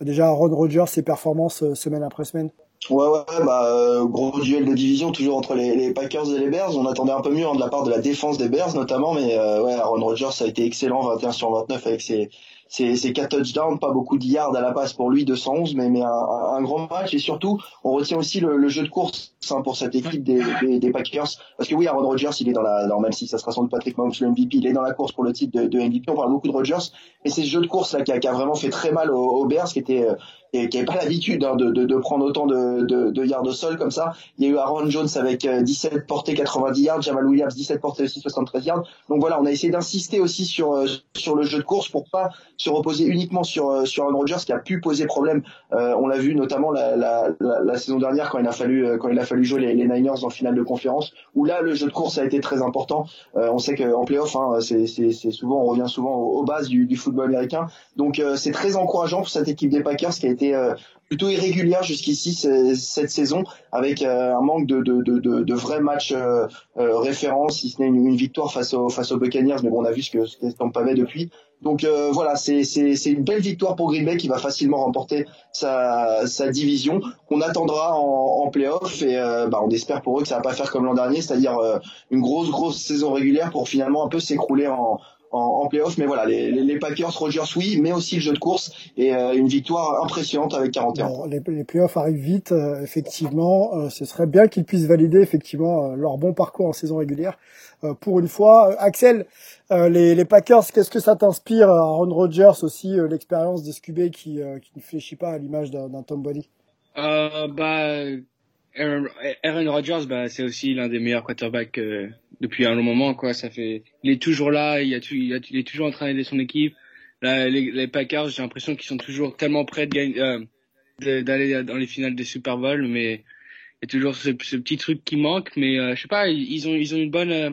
déjà Aaron Rodgers ses performances euh, semaine après semaine? Ouais, ouais, bah, euh, gros duel de division toujours entre les, les Packers et les Bears. On attendait un peu mieux hein, de la part de la défense des Bears notamment, mais euh, ouais, Aaron Rodgers a été excellent, 21 sur 29 avec ses, ses, ses 4 touchdowns, pas beaucoup de yards à la passe pour lui, 211, mais, mais un, un grand match. Et surtout, on retient aussi le, le jeu de course hein, pour cette équipe des, des, des Packers. Parce que oui, Aaron Rodgers, il est dans la, dans, même si ça sera sans doute Patrick Mahomes le MVP, il est dans la course pour le titre de, de MVP. On parle beaucoup de Rodgers, mais c'est ce jeu de course là qui a, qui a vraiment fait très mal aux, aux Bears, qui était euh, qui n'avait pas l'habitude hein, de, de, de prendre autant de, de, de yards au sol comme ça. Il y a eu Aaron Jones avec euh, 17 portées 90 yards, Jamal Williams 17 portées aussi 73 yards. Donc voilà, on a essayé d'insister aussi sur euh, sur le jeu de course pour pas se reposer uniquement sur euh, sur Aaron Rodgers qui a pu poser problème. Euh, on l'a vu notamment la, la, la, saison dernière quand il a fallu euh, quand il a fallu jouer les, les Niners en finale de conférence où là le jeu de course a été très important. Euh, on sait qu'en playoff, hein, c'est souvent on revient souvent aux, aux bases du, du football américain. Donc euh, c'est très encourageant pour cette équipe des Packers qui a été euh, plutôt irrégulière jusqu'ici cette saison avec euh, un manque de, de, de, de, vrais matchs euh, référents, si ce n'est une, victoire face, au, aux Buccaneers, mais bon, on a vu ce que Tampa Bay depuis. Donc voilà, c'est une belle victoire pour Green Bay qui va facilement remporter sa, division. On attendra en, en playoff et bah, on espère pour eux que ça va pas faire comme l'an dernier, c'est-à-dire une grosse grosse saison régulière pour finalement un peu s'écrouler en en, en playoff. Mais voilà, les, les, Packers, Rogers, oui, mais aussi le jeu de course et euh, une victoire impressionnante avec 41. Bon, les, les playoffs arrivent vite, euh, effectivement. Euh, ce serait bien qu'ils puissent valider effectivement leur bon parcours en saison régulière. pour une fois, Axel, les, les, Packers, qu'est-ce que ça t'inspire Aaron Rodgers aussi, l'expérience de Scubé qui, qui ne fléchit pas à l'image d'un Tom Brady? Euh, bah, Aaron, Aaron Rodgers, bah, c'est aussi l'un des meilleurs quarterbacks depuis un long moment quoi. Ça fait il est toujours là il, a, il, il est toujours en train d'aider son équipe. Là, les, les Packers j'ai l'impression qu'ils sont toujours tellement prêts de gagner euh, d'aller dans les finales des Super Bowl mais il y a toujours ce, ce petit truc qui manque. Mais euh, je sais pas ils ont ils ont une bonne euh,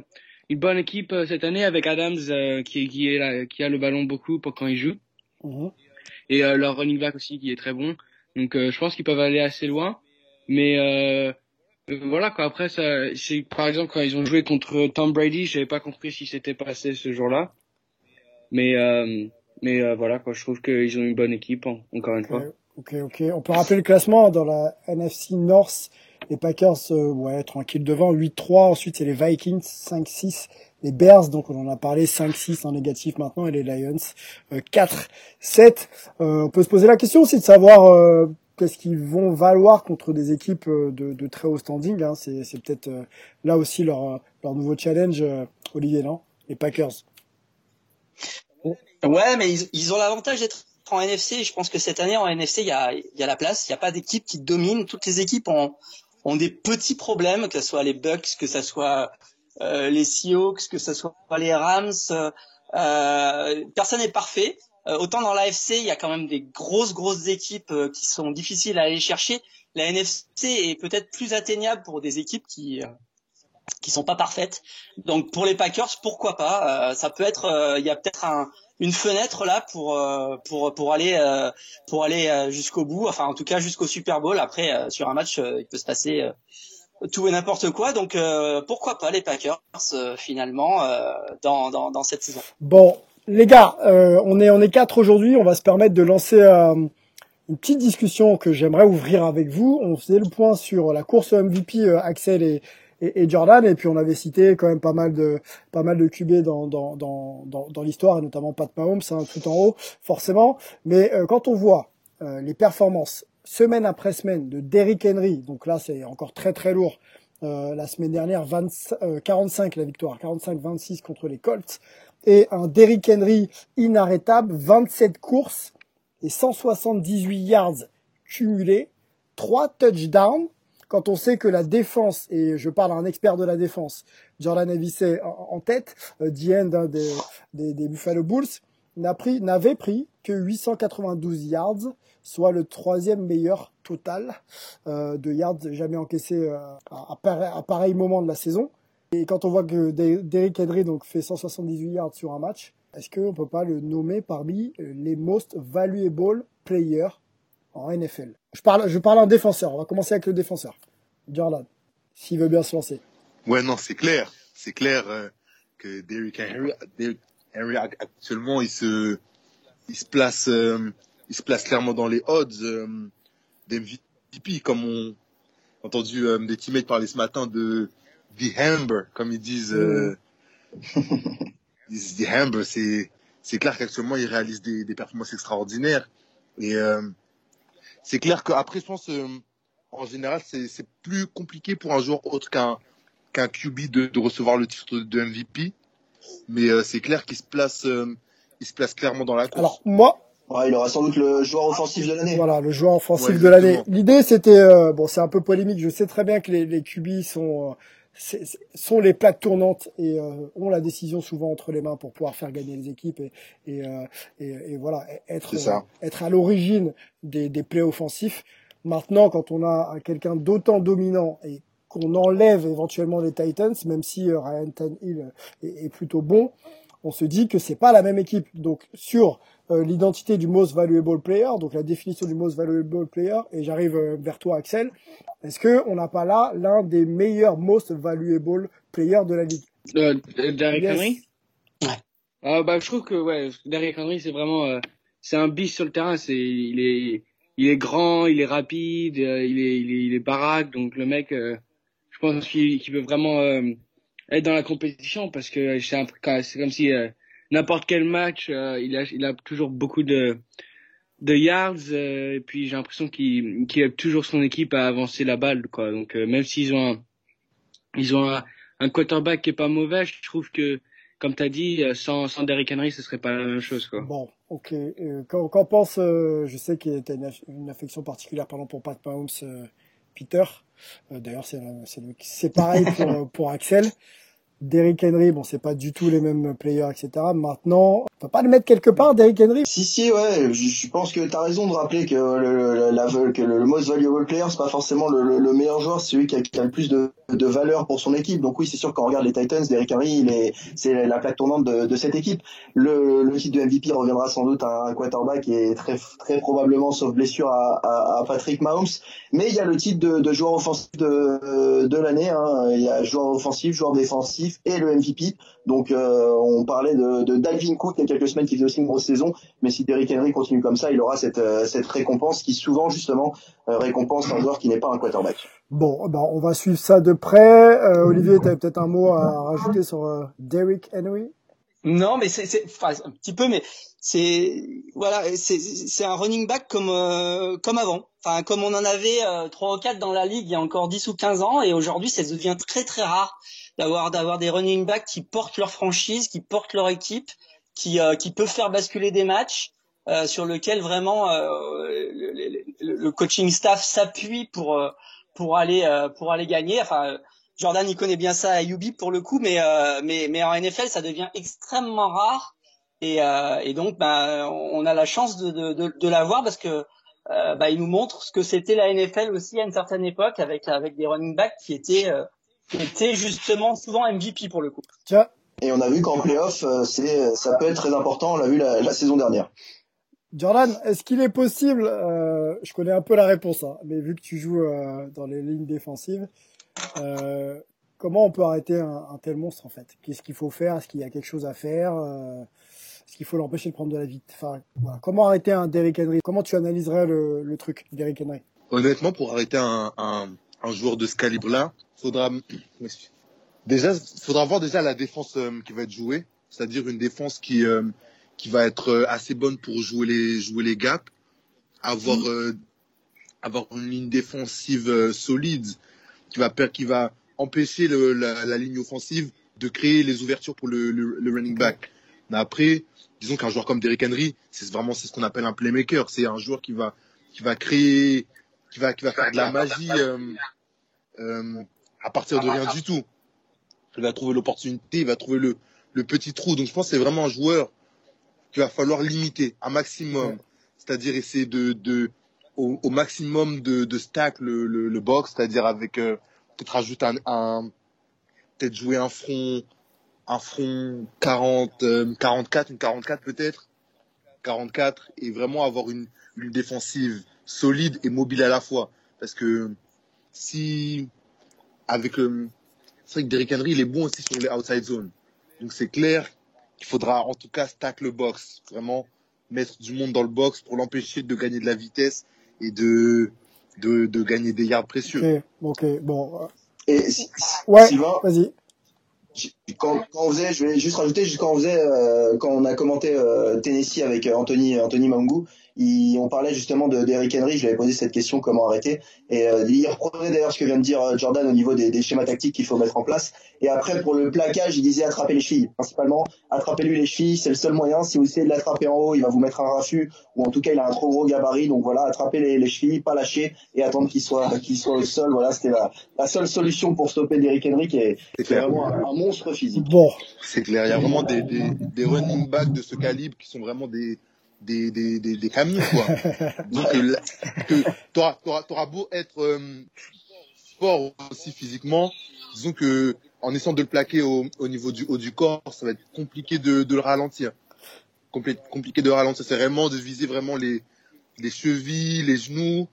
une bonne équipe euh, cette année avec Adams qui qui est là, qui a le ballon beaucoup pour quand il joue. Mhm. et leur running back aussi qui est très bon. Donc je pense qu'ils peuvent aller assez loin. Mais euh, voilà quoi. Après, ça, c'est par exemple quand ils ont joué contre Tom Brady, j'avais pas compris si c'était passé ce jour-là. Mais euh, mais euh, voilà quoi. Je trouve qu'ils ont une bonne équipe encore une fois. Ok ok. On peut rappeler le classement dans la NFC North. Les Packers, ouais, tranquille devant, 8-3. Ensuite, c'est les Vikings, 5-6. Les Bears, donc on en a parlé, 5-6 en négatif maintenant, et les Lions, 4-7. on peut se poser la question aussi de savoir qu'est-ce qu'ils vont valoir contre des équipes euh, de, de très haut standing. Hein. C'est, c'est peut-être euh, là aussi leur, euh, leur nouveau challenge, Olivier, non? Les Packers. Ouais, mais ils, ils ont l'avantage d'être en NFC. Je pense que cette année en NFC, il y a, y a la place. Il n'y a pas d'équipe qui domine. Toutes les équipes ont, ont des petits problèmes, que ce soit les Bucks, que ce soit euh, les Seahawks, que ce soit les Rams. Euh, personne n'est parfait. Euh, autant dans l'AFC, il y a quand même des grosses grosses équipes euh, qui sont difficiles à aller chercher. La NFC est peut-être plus atteignable pour des équipes qui euh, qui sont pas parfaites. Donc pour les Packers, pourquoi pas Ça peut être, il y a peut-être un, une fenêtre là pour pour pour aller pour aller jusqu'au bout. Enfin en tout cas jusqu'au Super Bowl. Après sur un match, il peut se passer tout et n'importe quoi. Donc pourquoi pas les Packers finalement dans, dans dans cette saison? Bon, les gars, euh, on est on est quatre aujourd'hui. On va se permettre de lancer euh, une petite discussion que j'aimerais ouvrir avec vous. On faisait le point sur la course MVP euh, Axel et, et, Jordan, et puis on avait cité quand même pas mal de pas mal de QB dans dans dans dans, l'histoire, et notamment Pat Mahomes, hein, tout en haut, forcément. Mais quand on voit les performances semaine après semaine de Derrick Henry, donc là c'est encore très très lourd. la semaine dernière, 20, 45 la victoire, 45-26 contre les Colts et un Derrick Henry inarrêtable, 27 courses et 178 yards cumulés, 3 touchdowns. Quand on sait que la défense, et je parle à un expert de la défense, Jordan Avicet en, tête, euh, d'un des, des, Buffalo Bulls, n'avait pris, que 892 yards, soit le troisième meilleur total euh, de yards jamais encaissés euh, à, pareil moment de la saison. Et quand on voit que Derrick Henry donc fait 178 yards sur un match, est-ce qu'on peut pas le nommer parmi les most valuable players en NFL Je parle, je parle en défenseur. On va commencer avec le défenseur, Jordan, s'il veut bien se lancer. Ouais, non, c'est clair, c'est clair euh, que Derrick Henry, actuellement, il se, il se place, euh, il se place clairement dans les odds euh, d'MVP, comme on a entendu des teammates parler ce matin de the Hamber, comme ils disent. Euh, *laughs* the Hamber, c'est c'est clair qu'actuellement il réalise des, des performances extraordinaires et euh, c'est clair qu'après je pense euh, en général c'est c'est plus compliqué pour un joueur autre qu'un qu'un QB de, de recevoir le titre de MVP, mais euh, c'est clair qu'il se place euh, il se place clairement dans la course. Alors moi Ouais, il aura sans doute le joueur offensif de l'année. Voilà, le joueur offensif de l'année. L'idée, c'était, euh, bon, c'est un peu polémique. Je sais très bien que les, les QB sont sont les plaques tournantes et euh, ont la décision souvent entre les mains pour pouvoir faire gagner les équipes et, et, euh, et, et voilà être être à l'origine des, des plays offensifs. Maintenant, quand on a quelqu'un d'autant dominant et qu'on enlève éventuellement les Titans, même si euh, Ryan Tannehill est, est, plutôt bon, on se dit que c'est pas la même équipe. Donc sur l'identité du most valuable player, donc la définition du most valuable player, et j'arrive vers toi Axel, est-ce que on n'a pas là l'un des meilleurs most valuable players de la ligue? Euh, Derrick Henry? Ouais. Euh, bah, je trouve que ouais, Derrick Henry c'est vraiment euh, c'est un bis sur le terrain. C'est il est il est grand, il est rapide, euh, il est il est il est baraque. Donc le mec, euh, je pense qu'il peut vraiment être dans la compétition parce que c'est c'est comme si n'importe quel match, euh, il a il a toujours beaucoup de de yards euh, et puis j'ai l'impression qu'il qu'il aide toujours son équipe à avancer la balle quoi. Donc même s'ils ont un, ils ont un, un quarterback qui est pas mauvais, je trouve que comme tu as dit, sans, sans Derrick Henry, ce serait pas la même chose. Quoi. Bon, ok. quand, quand on pense, je sais qu'il y a une, une, affection particulière pardon, pour Pat Mahomes, Peter. D'ailleurs, c'est pareil pour, *laughs* pour Axel. Derrick Henry, bon, c'est pas du tout les mêmes players, etc. Maintenant, on peut pas le mettre quelque part, Derrick Henry? Si, si, ouais. Je, pense que t'as raison de rappeler que le, la, que le, most valuable player, c'est pas forcément le, le, meilleur joueur, c'est celui qui a, le plus de, de valeur pour son équipe. Donc oui, c'est sûr quand on regarde les Titans, Derrick Henry, c'est la plaque tournante de, cette équipe. Le, le titre de MVP reviendra sans doute à un quarterback est très, très probablement, sauf blessure, à, Patrick Mahomes. Mais il y a le titre de, de joueur offensif de, de l'année. Hein. Il y a joueur offensif, joueur défensif et le MVP. Donc euh, on parlait de, de Dalvin Cook il y a quelques semaines qui faisait aussi une grosse saison, mais si Derrick Henry continue comme ça, il aura cette, euh, cette récompense qui souvent justement euh, récompense un joueur qui n'est pas un quarterback. Bon, bah on va suivre ça de près. Olivier, tu avais peut-être un mot à rajouter sur Derrick Henry? Non, mais c'est enfin, un petit peu, mais c'est voilà, c'est un running back comme comme avant. Enfin, comme on en avait trois ou quatre dans la ligue il y a encore 10 ou 15 ans, et aujourd'hui, ça devient très très rare d'avoir d'avoir des running backs qui portent leur franchise, qui portent leur équipe, qui euh, qui peuvent faire basculer des matchs euh, sur lequel vraiment euh, le, le, coaching staff s'appuie pour pour aller pour aller gagner. Enfin, Jordan il connaît bien ça à UB pour le coup, mais mais mais en NFL ça devient extrêmement rare et et donc bah on a la chance de de de, de l'avoir parce que bah, il nous montre ce que c'était la NFL aussi à une certaine époque avec avec des running backs qui étaient était justement souvent MVP pour le coup. Tiens. Et on a vu qu'en playoff, euh, c'est, ça peut être très important. On l'a vu la, la, saison dernière. Jordan, est-ce qu'il est possible, euh, je connais un peu la réponse, hein, mais vu que tu joues euh, dans les lignes défensives, euh, comment on peut arrêter un, un tel monstre en fait? Qu'est-ce qu'il faut faire? Est-ce qu'il y a quelque chose à faire? Est-ce qu'il faut l'empêcher de prendre de la vie enfin, voilà. Comment arrêter un Derrick Henry? Comment tu analyserais le, le truc, Derrick Henry? Honnêtement, pour arrêter un, un, un joueur de ce calibre-là, faudra déjà faudra voir déjà la défense euh, qui va être jouée, c'est-à-dire une défense qui euh, qui va être euh, assez bonne pour jouer les jouer les gaps, avoir mm. avoir une ligne défensive solide qui va qui va empêcher le, la, la, ligne offensive de créer les ouvertures pour le, le, le running back. Mais après, disons qu'un joueur comme Derrick Henry, c'est vraiment c'est ce qu'on appelle un playmaker. C'est un joueur qui va qui va créer, qui va qui va faire de la magie euh, euh, à partir de rien du tout. Il va trouver l'opportunité, il va trouver le, le petit trou. Donc je pense que c'est vraiment un joueur qu'il va falloir limiter un maximum. C'est-à-dire essayer de, de au, au, maximum de, de stack le, le, le box, c'est-à-dire avec euh, peut-être rajouter un, un peut-être jouer un front un front 40 euh, 44 une 44 peut-être 44 et vraiment avoir une, une défensive solide et mobile à la fois parce que si avec le. C'est vrai que Derrick Henry, il est bon aussi sur les outside zones. Donc c'est clair qu'il faudra en tout cas stack le box. Vraiment mettre du monde dans le box pour l'empêcher de gagner de la vitesse et de, de, de gagner des yards précieux. Ok, ok, bon. Et si, ouais, vas-y. Quand, quand, on faisait, je vais juste rajouter, quand on faisait, euh, quand on a commenté euh, Tennessee avec euh, Anthony Anthony Mangou, on parlait justement de d'Eric Henry, je lui avais posé cette question comment arrêter. Et euh, il reprenait d'ailleurs ce que vient de dire euh, Jordan au niveau des, des schémas tactiques qu'il faut mettre en place. Et après pour le plaquage il disait attraper les chevilles principalement. Attraper lui les chevilles c'est le seul moyen. Si vous essayez de l'attraper en haut il va vous mettre un raffut. Ou en tout cas il a un trop gros gabarit. Donc voilà attraper les, les chevilles pas lâcher et attendre qu'il soit qu'il soit au sol. Voilà c'était la, la seule solution pour stopper Derrick Henry qui est, est vraiment un, un, monstre physique bon c'est clair il y a vraiment des, des, des running backs de ce calibre qui sont vraiment des des, des, des, des camions, quoi. *laughs* Donc, euh, que t'auras, t'auras, t'auras beau être euh, fort aussi physiquement, disons que en essayant de le plaquer au, au niveau du haut du corps, ça va être compliqué de, de le ralentir. Compli compliqué de ralentir. C'est vraiment de viser vraiment les, les chevilles, les genoux.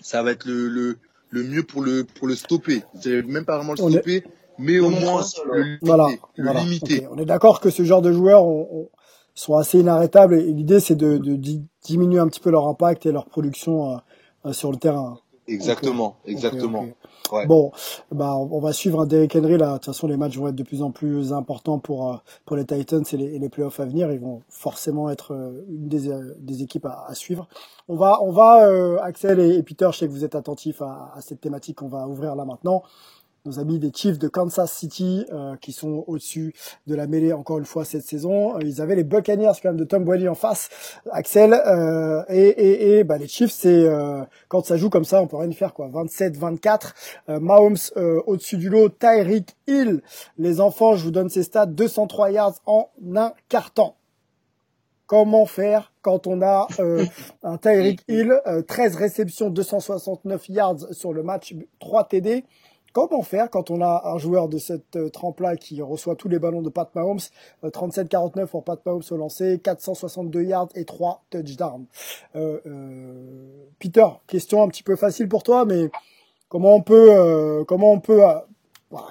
Ça va être le, le, le mieux pour le, pour le stopper. C'est même pas vraiment le stopper, mais au moins le limiter. Voilà, le voilà. limiter. Okay. On est d'accord que ce genre de joueurs, on, on sont assez inarrêtables et l'idée c'est de, de, diminuer un petit peu leur impact et leur production euh, sur le terrain. Exactement, exactement. Ouais. Bon, bah on va suivre un Derrick Henry là. De toute façon, les matchs vont être de plus en plus importants pour euh, pour les Titans et les, et les playoffs à venir. Ils vont forcément être euh, une des, des équipes à, à, suivre. On va on va euh, Axel et, et, Peter, je sais que vous êtes attentifs à, à cette thématique qu'on va ouvrir là maintenant nos amis des Chiefs de Kansas City euh, qui sont au-dessus de la mêlée encore une fois cette saison. Euh, ils avaient les Buccaneers quand même de Tom Brady en face, Axel euh, et, et, bah, les Chiefs c'est quand ça joue comme ça on peut rien faire quoi. 27-24, euh, Mahomes au-dessus du lot, Tyreek Hill. Les enfants, je vous donne ces stats 203 yards en un quart. Comment faire quand on a un Tyreek Hill, 13 réceptions, 269 yards sur le match, 3 TD Comment faire quand on a un joueur de cette euh, trempe-là qui reçoit tous les ballons de Pat Mahomes, 37-49 euh, pour Pat Mahomes au lancer, 462 yards et 3 touchdowns. Euh, Peter, question un petit peu facile pour toi, mais comment on peut, comment on peut,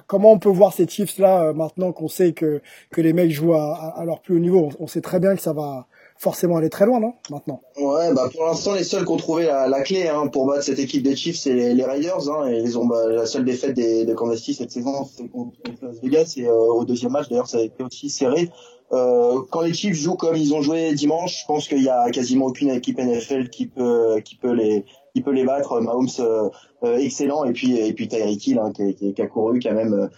comment on peut voir ces Chiefs là maintenant qu'on sait que que les mecs jouent à, leur plus haut niveau? On sait très bien que ça va forcément aller très loin, non Maintenant? Ouais, bah pour l'instant, les seuls qui ont trouvé la, clé hein, pour battre cette équipe des Chiefs, c'est les, Raiders. Hein, et ils ont bah, la seule défaite des, de Kansas City cette saison, c'est contre Las Vegas. Et euh, au deuxième match, d'ailleurs, ça a été aussi serré. Euh, quand les Chiefs jouent comme ils ont joué dimanche, je pense qu'il y a quasiment aucune équipe NFL qui peut qui peut les qui peut les battre. Mahomes euh, euh excellent et puis et puis Tyreek Hill hein, qui, qui, qui, a couru quand même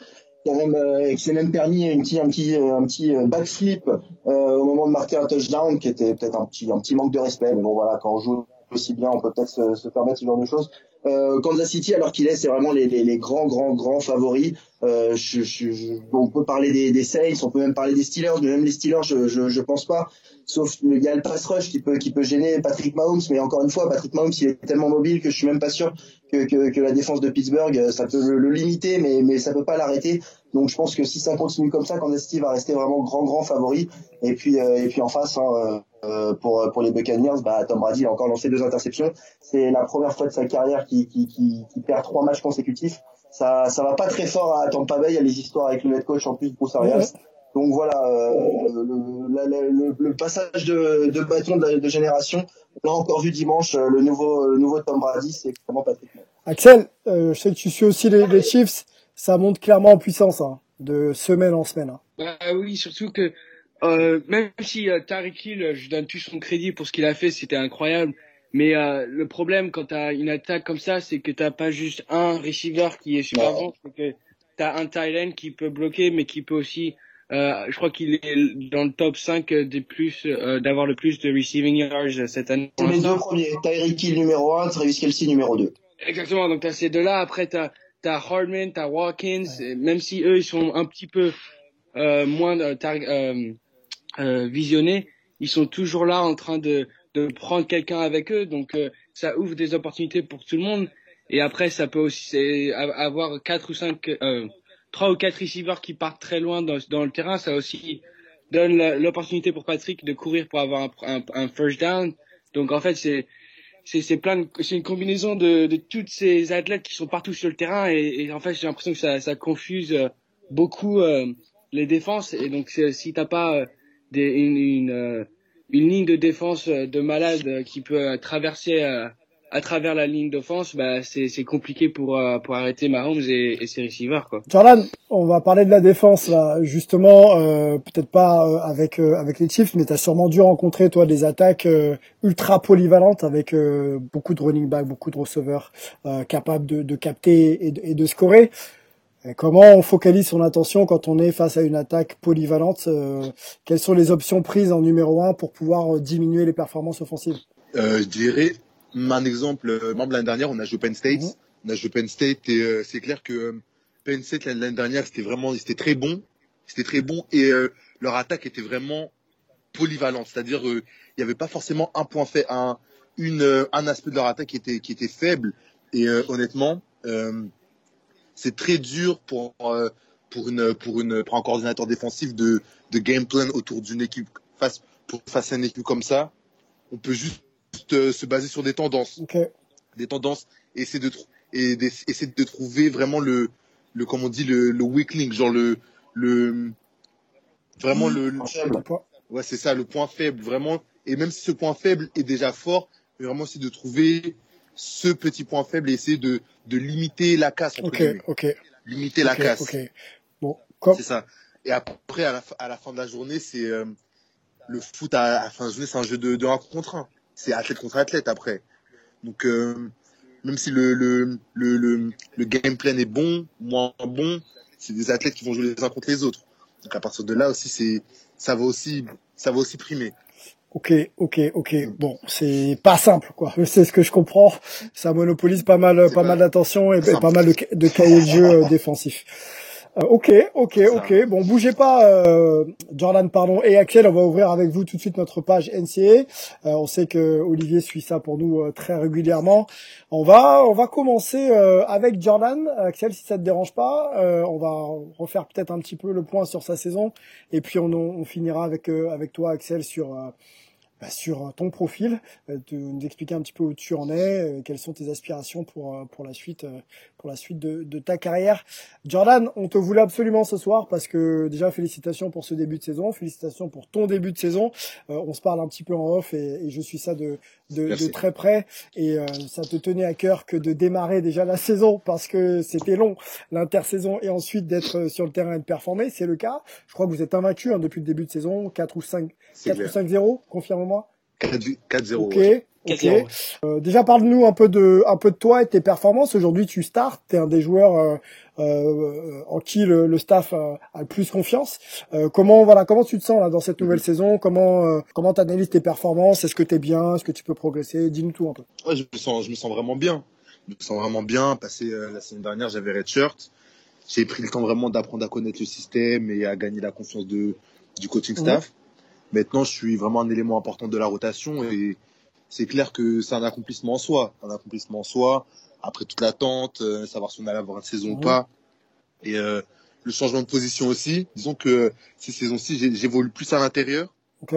euh, quand même euh, qui s'est même permis un petit un petit un petit backflip euh, au moment de marquer un touchdown qui était peut-être un petit un petit manque de respect. Mais bon voilà quand on joue aussi bien on peut peut-être se, se, permettre ce genre de choses euh, Kansas City alors qu'il est c'est vraiment les, les, les, grands grands grands favoris. Euh, je, je, je, on peut parler des, des Saints on peut même parler des Steelers mais même les Steelers je je, je pense pas. Sauf il y a le pass rush qui peut qui peut gêner Patrick Mahomes. Mais encore une fois Patrick Mahomes il est tellement mobile que je suis même pas sûr que, que, que la défense de Pittsburgh ça peut le, le limiter mais mais ça peut pas l'arrêter. Donc je pense que si ça continue comme ça, Kansas City va rester vraiment grand grand favori. Et puis euh, et puis en face hein, euh, pour pour les Buccaneers, bah Tom Brady a encore lancé deux interceptions. C'est la première fois de sa carrière qui qui, qui, qui perd trois matchs consécutifs. Ça ça va pas très fort à Tampa Bay. Il y a les histoires avec le head coach en plus pour Arias. Donc voilà, euh, le, le, le, le, passage de, de bâton de, de, génération, on l'a encore vu dimanche, le nouveau, le nouveau Tom Brady, c'est extrêmement Patrick. Axel, euh, je sais que tu suis aussi les, les Chiefs ça monte clairement en puissance, hein, de semaine en semaine. Hein. Bah oui, surtout que euh, même si euh, Tariq Hill, je donne tout son crédit pour ce qu'il a fait, c'était incroyable. Mais euh, le problème quand tu as une attaque comme ça, c'est que t'as pas juste un receiver qui est super bon, c'est que tu as un tight qui peut bloquer, mais qui peut aussi, euh, je crois qu'il est dans le top 5 des plus, euh, d'avoir le plus de receiving yards cette année. Les deux premiers, Tyreek Hill numéro 1, Travis Kelsey numéro 2. Exactement, donc tu as ces deux-là, après tu as t'as Hardman, t'as Watkins, ouais. même si eux ils sont un petit peu euh, moins euh, visionnés, ils sont toujours là en train de, de prendre quelqu'un avec eux, donc euh, ça ouvre des opportunités pour tout le monde. Et après, ça peut aussi avoir quatre ou cinq, euh, trois ou quatre receivers qui partent très loin dans, dans le terrain. Ça aussi donne l'opportunité pour Patrick de courir pour avoir un, un, first down. Donc en fait, c'est c'est c'est plein c'est une combinaison de de toutes ces athlètes qui sont partout sur le terrain et, et en fait j'ai l'impression que ça ça confuse euh, beaucoup euh, les défenses et donc si t'as pas euh, des une une, euh, une ligne de défense de malade qui peut traverser à travers la ligne d'offense, bah, c'est, compliqué pour, euh, pour arrêter Mahomes et, et ses receivers. Quoi. Jordan, on va parler de la défense là, justement, euh, peut-être pas euh, avec euh, avec les Chiefs, mais tu as sûrement dû rencontrer toi des attaques euh, ultra polyvalentes avec euh, beaucoup de running back, beaucoup de receveurs capables de, de capter et de, et de scorer. Comment on focalise son attention quand on est face à une attaque polyvalente Quelles sont les options prises en numéro un pour pouvoir diminuer les performances offensives? Je dirais un exemple, euh, même l'année dernière, on a joué Penn State. Mmh. On a joué Penn State et euh, c'est clair que euh, Penn State l'année dernière, c'était vraiment, c'était très bon. C'était très bon et euh, leur attaque était vraiment polyvalente. C'est-à-dire, il n'y avait pas forcément un point fait, un, une, un aspect de leur attaque qui était, qui était faible. Et honnêtement, c'est très dur pour, pour, une, pour, une, pour un coordinateur défensif de, de game plan autour d'une équipe face, pour, face à une équipe comme ça. On peut juste euh, se baser sur des tendances. Okay. Des tendances et essayer de, et essayer de trouver vraiment le, le comme on dit, le, le weak link, genre le, le, vraiment le. Ouais, c'est ça, le point faible, vraiment. Et même si ce point faible est déjà fort, mais vraiment c'est de trouver ce petit point faible et essayer de, de limiter la casse. Ok, ok. Limiter la casse. ok. Bon, comme, C'est ça. Et après, à la, fin- à la fin de la journée, c'est euh, le foot à, à la fin de la journée, c'est un jeu de, de 1 contre 1. C'est athlète contre athlète après. Donc, euh, même si le, le, le, le, le game plan est bon, moins bon, c'est des athlètes qui vont jouer les uns contre les autres. Donc, à partir de là aussi, c'est, ça va aussi, ça va aussi primer. Ok, ok, ok. Bon, c'est pas simple, quoi. *laughs* C'est ce que je comprends. Ça monopolise pas mal, pas pas mal d'attention et, pas mal de, de cahiers de jeu euh, *laughs* défensifs. Euh, ok, ok, ok. Bon, bougez pas, euh, Jordan, pardon, et Axel. On va ouvrir avec vous tout de suite notre page NCA. Euh, on sait que Olivier suit ça pour nous euh, très régulièrement. On va, on va commencer euh, avec Jordan, Axel, si ça te dérange pas. Euh, on va refaire peut-être un petit peu le point sur sa saison, et puis on, on finira avec euh, avec toi, Axel, sur euh, bah, sur ton profil, euh, de nous expliquer un petit peu où tu en es, euh, quelles sont tes aspirations pour euh, pour la suite euh, pour la suite de, de ta carrière. Jordan, on te voulait absolument ce soir parce que déjà félicitations pour ce début de saison, félicitations pour ton début de saison. Euh, on se parle un petit peu en off et, et je suis ça de de, de très près et euh, ça te tenait à cœur que de démarrer déjà la saison parce que c'était long l'intersaison et ensuite d'être euh, sur le terrain et de performer, c'est le cas. Je crois que vous êtes invaincu hein, depuis le début de saison, 4 ou 5 C'est 4 ou clair. 5-0, confirme-moi. 4-0. Ok, ouais. Ok. 4-0. Euh, déjà parle-nous un peu de un peu de toi et de tes performances. Aujourd'hui, tu startes, tu es un des joueurs euh, euh, en qui le, le staff a, a le plus confiance. Euh, comment voilà, comment tu te sens là dans cette nouvelle saison? Comment euh, comment t'analyses tes performances? Est-ce que tu es bien? Est-ce que tu peux progresser? Dis-nous tout un peu. Ouais, je me sens, je me sens vraiment bien. Je me sens vraiment bien. Passé euh, la saison dernière, j'avais red shirt. J'ai pris le temps vraiment d'apprendre à connaître le système et à gagner la confiance de, du coaching staff. Maintenant, je suis vraiment un élément important de la rotation et c'est clair que c'est un accomplissement en soi. Un accomplissement en soi. Après toute l'attente, euh, savoir si on allait avoir une saison ou pas. Et euh, le changement de position aussi. Disons que ces saisons-ci, j'évolue plus à l'intérieur. Ok.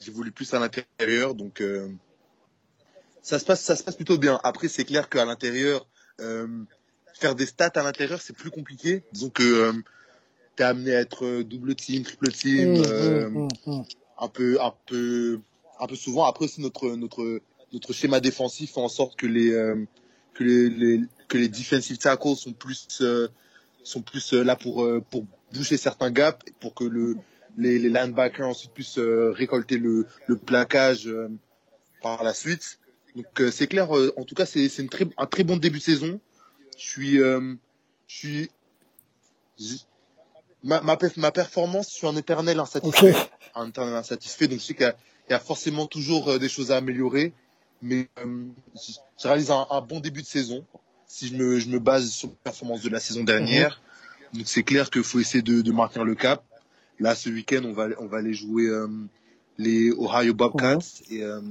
J'évolue plus à l'intérieur, donc euh, ça se passe, ça se passe plutôt bien. Après, c'est clair qu'à l'intérieur, euh, faire des stats à l'intérieur, c'est plus compliqué. Disons que euh, t'es amené à être double team, triple team, Mmh, euh, mmh, mmh, mmh. un peu, un peu, un peu souvent. Après aussi notre notre notre schéma défensif fait en sorte que les euh, que les, les que les defensive tackles sont plus euh, sont plus euh, là pour pour boucher certains gaps pour que le les, les linebackers ensuite puissent récolter le le plaquage par la suite. Donc c'est clair. en tout cas, c'est très un très bon début de saison. Je suis je suis ma, ma, perf- ma performance, je suis un éternel insatisfait un éternel insatisfait. Donc je sais a, il y a forcément toujours euh, des choses à améliorer, mais euh, je, réalise un, un bon début de saison si je me, je me base sur la performance de la saison dernière. Donc c'est clair qu'il faut essayer de, de maintenir le cap. Là, ce week-end, on va, on va aller jouer euh, les Ohio Bobcats. Et euh,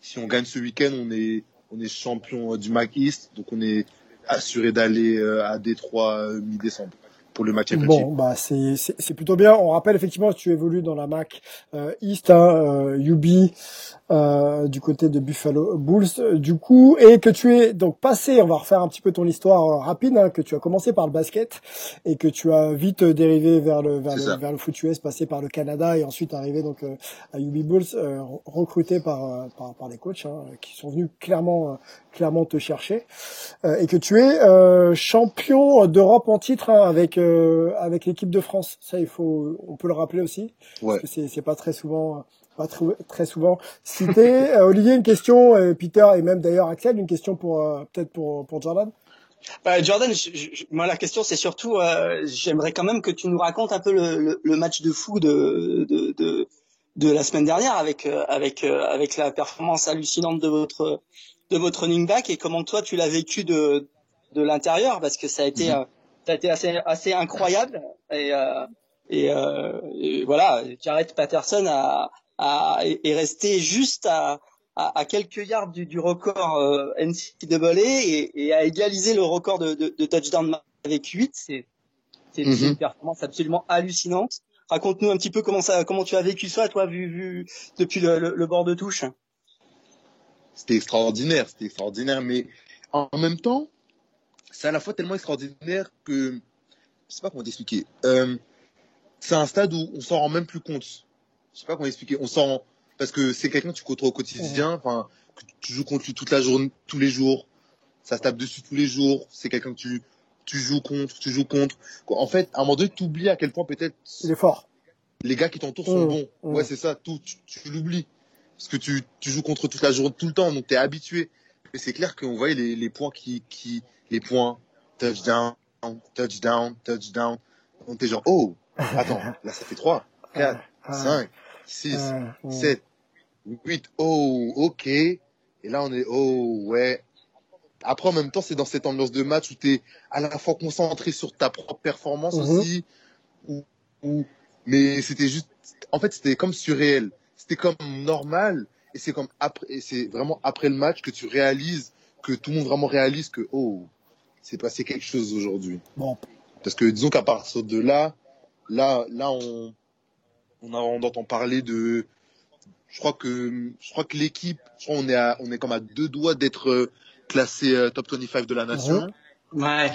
si on gagne ce week-end, on est, on est champion du MAC East, donc on est assuré d'aller euh, à Détroit mi-décembre pour le match championship. Bon, bah c'est c'est c'est plutôt bien. On rappelle effectivement que tu évolues dans la MAC euh, East, hein, euh, UB, euh, du côté de Buffalo Bulls, du coup, et que tu es donc passé. On va refaire un petit peu ton histoire euh, rapide, hein, que tu as commencé par le basket et que tu as vite dérivé vers le vers le, vers le foot US, passé par le Canada et ensuite arrivé donc euh, à UB Bulls, euh, recruté par, par par des coachs hein, qui sont venus clairement clairement te chercher euh, et que tu es euh, champion d'Europe en titre hein, avec euh, avec l'équipe de France. Ça, il faut, on peut le rappeler aussi, Ouais. parce que c'est pas très souvent, pas très, très souvent cité. *laughs* Euh, Olivier, une question, euh, Peter et même d'ailleurs Axel, une question pour euh, peut-être pour pour Jordan. Bah, Jordan, je- je- moi la question c'est surtout, euh, j'aimerais quand même que tu nous racontes un peu le, le, le match de fou de, de, de, de la semaine dernière avec euh, avec euh, avec la performance hallucinante de votre de votre running back et comment toi tu l'as vécu de de l'intérieur parce que ça a été Mhm. euh, ça a été assez assez incroyable et euh, et, euh, et voilà, Jared Patterson a, a est resté juste à à, à quelques yards du, du record euh, NCAA et, et a égalisé le record de, de, de touchdown avec 8. C'est c'est Mhm. une performance absolument hallucinante. Raconte-nous un petit peu comment ça, comment tu as vécu ça, toi, vu, vu depuis le, le, le bord de touche. c'était extraordinaire, c'était extraordinaire, mais en même temps, c'est à la fois tellement extraordinaire que je sais pas comment t'expliquer. Euh, c'est un stade où on s'en rend même plus compte. Je sais pas comment expliquer. On s'en parce que c'est quelqu'un que tu côtoies au quotidien. Enfin, que tu joues contre lui toute la journée, tous les jours. Ça se tape dessus tous les jours. C'est quelqu'un que tu, tu joues contre, tu joues contre. En fait, à un moment donné, tu oublies à quel point peut-être. Il est fort. Les gars qui t'entourent sont Mmh, bons. mmh. Ouais, c'est ça, tout, tu, tu l'oublies. Parce que tu, tu joues contre toute la journée, tout le temps, donc t'es habitué. Mais c'est clair qu'on voyait les, les points qui, qui, les points, touchdown, touchdown, touchdown. On était genre, oh, attends, *laughs* là ça fait 3, 4, Ah, 5, 6, ah, ah. 7, 8, oh, ok. Et là on est, oh, ouais. Après, en même temps, c'est dans cette ambiance de match où tu es à la fois concentré sur ta propre performance Mhm. aussi. Mais c'était juste, en fait, c'était comme surréel. C'était comme normal. Et c'est comme après, et c'est vraiment après le match que tu réalises, que tout le monde vraiment réalise que, oh, c'est passé quelque chose aujourd'hui. Bon. Parce que disons qu'à partir de là, là, là, on, on, a, on entend parler de, je crois que, je crois que l'équipe, je crois on est à, on est comme à deux doigts d'être euh, classé euh, top 25 de la nation. Ouais.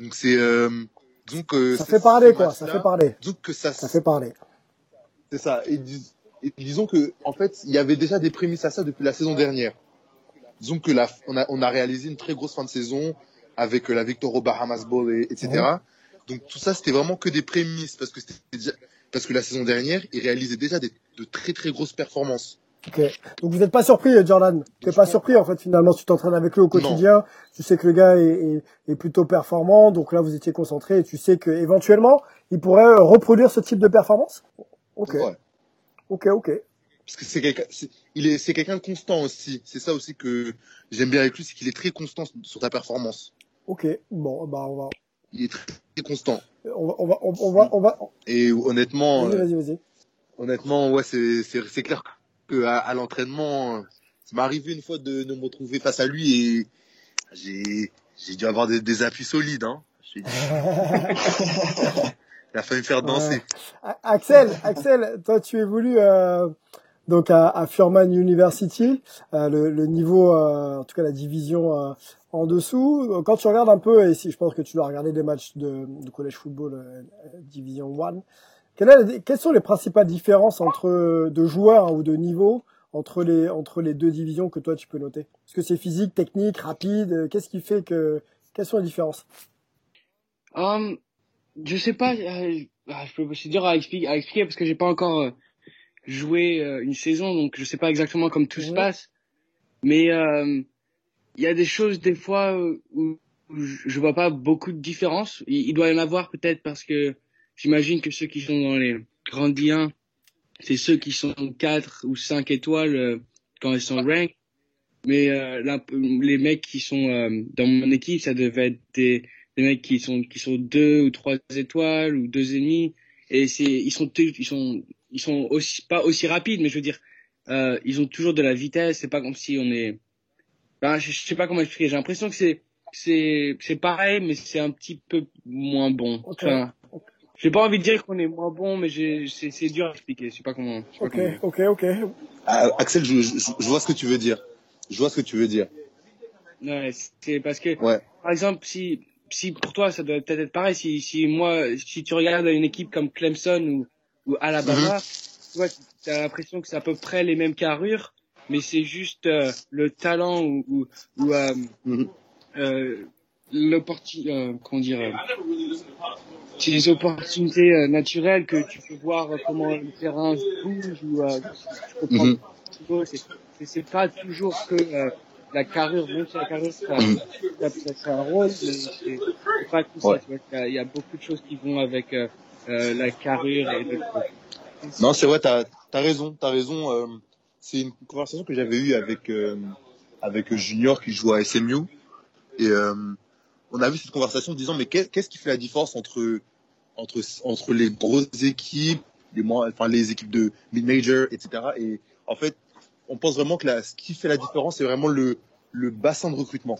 Donc c'est, euh, disons que Ça fait parler, quoi. Ça fait parler. Disons que ça, Ça fait parler. c'est ça. Et, dis- et disons que, en fait, il y avait déjà des prémices à ça depuis la saison dernière. Disons que la, on a, on a réalisé une très grosse fin de saison avec euh, la victoire au Bahamas Bowl, et, etc. Donc tout ça, c'était vraiment que des prémices parce que c'était déjà, parce que la saison dernière, ils réalisaient déjà des, de très très grosses performances. Ok. Donc vous n'êtes pas surpris, Jordan? T'es pas surpris en fait finalement. Tu t'entraînes avec lui au quotidien. Tu sais que le gars est, est, est plutôt performant. Donc là vous étiez concentré et tu sais que éventuellement il pourrait euh, reproduire ce type de performance? Ok. Ouais. Ok. Ok. Parce que c'est quelqu'un, c'est- il est, c'est quelqu'un de constant aussi. C'est ça aussi que j'aime bien avec lui, c'est qu'il est très constant sur ta performance. Ok. Bon bah on va Il est très, très constant. on va on va on va on va. Et honnêtement, Vas-y vas-y vas-y. honnêtement, ouais, c'est, c'est, c'est clair que à, à l'entraînement, ça m'est arrivé une fois de, de me retrouver face à lui et j'ai, j'ai dû avoir des, des appuis solides, hein. J'ai *laughs* Il a failli me faire danser. Axel, Axel, toi tu évolues euh, donc à, à Furman University, euh, le, le niveau, euh, en tout cas la division euh, en dessous. Quand tu regardes un peu, et si je pense que tu dois regarder des matchs de, de college football division 1, quelle est la- quelles sont les principales différences entre de joueurs hein, ou de niveau entre les entre les deux divisions que toi tu peux noter? Est-ce que c'est physique, technique, rapide? Qu'est-ce qui fait que quelles sont les différences? Hum, je sais pas, euh, ah, je peux, c'est dur à expliquer, à expliquer parce que j'ai pas encore euh, joué euh, une saison, donc je sais pas exactement comment tout se passe. Mais euh, il y a des choses des fois où, où je vois pas beaucoup de différence. Il, doit y en avoir peut-être parce que j'imagine que ceux qui sont dans les grandes D1, c'est ceux qui sont 4 ou 5 étoiles euh, quand ils sont ranked. Mais euh, là, les mecs qui sont euh, dans mon équipe, ça devait être des, des mecs qui sont qui sont deux ou trois étoiles ou deux et demi. Et c'est ils sont ils sont ils sont aussi pas aussi rapides, mais je veux dire euh, ils ont toujours de la vitesse. C'est pas comme si on est. Ben, je, je sais pas comment expliquer. J'ai l'impression que c'est c'est c'est pareil, mais c'est un petit peu moins bon. Ok. Enfin, j'ai pas envie de dire qu'on est moins bon, mais c'est c'est dur à expliquer. Je sais pas comment. sais pas Ok, comment ok, ok. Ah, Axel, je, je, je vois ce que tu veux dire. Je vois ce que tu veux dire. Ouais, c'est parce que, Ouais. par exemple, si, si pour toi, ça doit peut-être être pareil, si, si moi, si tu regardes une équipe comme Clemson ou, ou Alabama, tu vois, t'as l'impression que c'est à peu près les mêmes carrures, mais c'est juste euh, le talent ou, ou, ou euh, Mhm. euh, l'opportunité, euh, comment dire, euh, c'est les opportunités euh, naturelles que tu peux voir euh, comment le terrain bouge ou euh, comprends Mhm. pas. C'est- pas toujours que euh, la carrure, même si la carrure ça, Mhm. ça, ça, ça un rôle, mais c'est c'est pas tout Ouais. ça. Tu vois, il y, y a beaucoup de choses qui vont avec euh, euh, la carrure et. Non, c'est vrai, t'as as raison, t'as raison. euh, c'est une conversation que j'avais eue avec euh, avec Junior qui joue à SMU et on a vu cette conversation disant mais qu'est- qu'est-ce qui fait la différence entre entre entre les grosses équipes, les moins, enfin les équipes de mid major, etc. Et en fait, on pense vraiment que la, ce qui fait la différence, c'est vraiment le le bassin de recrutement.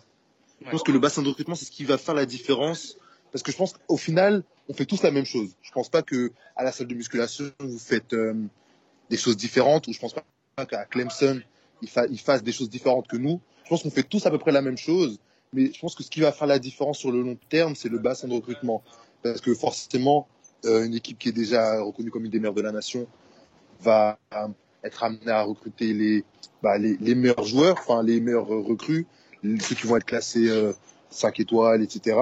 Je pense que le bassin de recrutement, c'est ce qui va faire la différence. Parce que je pense qu'au final, on fait tous la même chose. Je pense pas que à la salle de musculation, vous faites euh, des choses différentes, ou je pense pas qu'à Clemson, ils, fa fassent des choses différentes que nous. Je pense qu'on fait tous à peu près la même chose. Mais je pense que ce qui va faire la différence sur le long terme, c'est le bassin de recrutement. Parce que forcément, euh, une équipe qui est déjà reconnue comme une des meilleures de la nation va, être amené à recruter les, bah, les, les meilleurs joueurs, enfin les meilleurs recrues, ceux qui vont être classés euh, 5 étoiles, etc.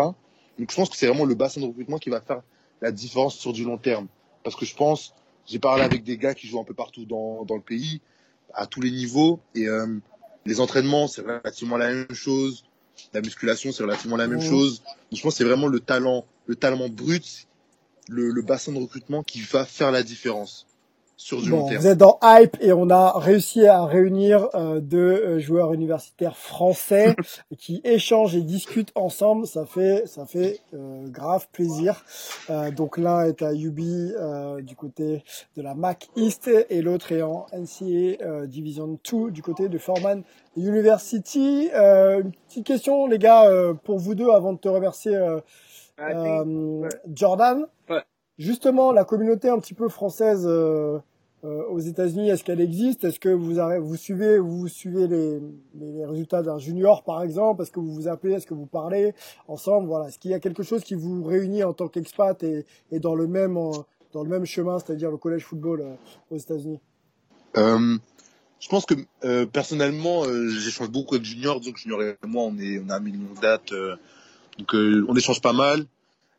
Donc je pense que c'est vraiment le bassin de recrutement qui va faire la différence sur du long terme. Parce que je pense, j'ai parlé avec des gars qui jouent un peu partout dans, dans le pays, à tous les niveaux, et euh, les entraînements, c'est relativement la même chose. La musculation, c'est relativement la même Mhm. chose. Donc, je pense que c'est vraiment le talent, le talent brut, le, le bassin de recrutement qui va faire la différence sur du long Bon, terme. vous êtes dans Hype et on a réussi à réunir euh, deux euh, joueurs universitaires français *laughs* qui échangent et discutent ensemble. Ça fait ça fait euh, grave plaisir. Euh, donc l'un est à UB euh, du côté de la Mac East et l'autre est en NCAA euh, Division 2 du côté de Foreman University. Euh, une petite question les gars euh, pour vous deux avant de te remercier euh, euh, Jordan. Ouais. Justement, la communauté un petit peu française aux États-Unis, est-ce qu'elle existe? Est-ce que vous vous suivez vous suivez les, les, résultats d'un junior par exemple? Est-ce que vous vous appelez? Est-ce que vous parlez ensemble? Voilà. Est-ce qu'il y a quelque chose qui vous réunit en tant qu'expat et, et dans le même euh, dans le même chemin, c'est-à-dire le collège football euh, aux États-Unis? Euh, je pense que euh, personnellement, euh, j'échange beaucoup avec Junior, donc Junior et moi, on est on a un million de dates, euh, donc euh, on échange pas mal.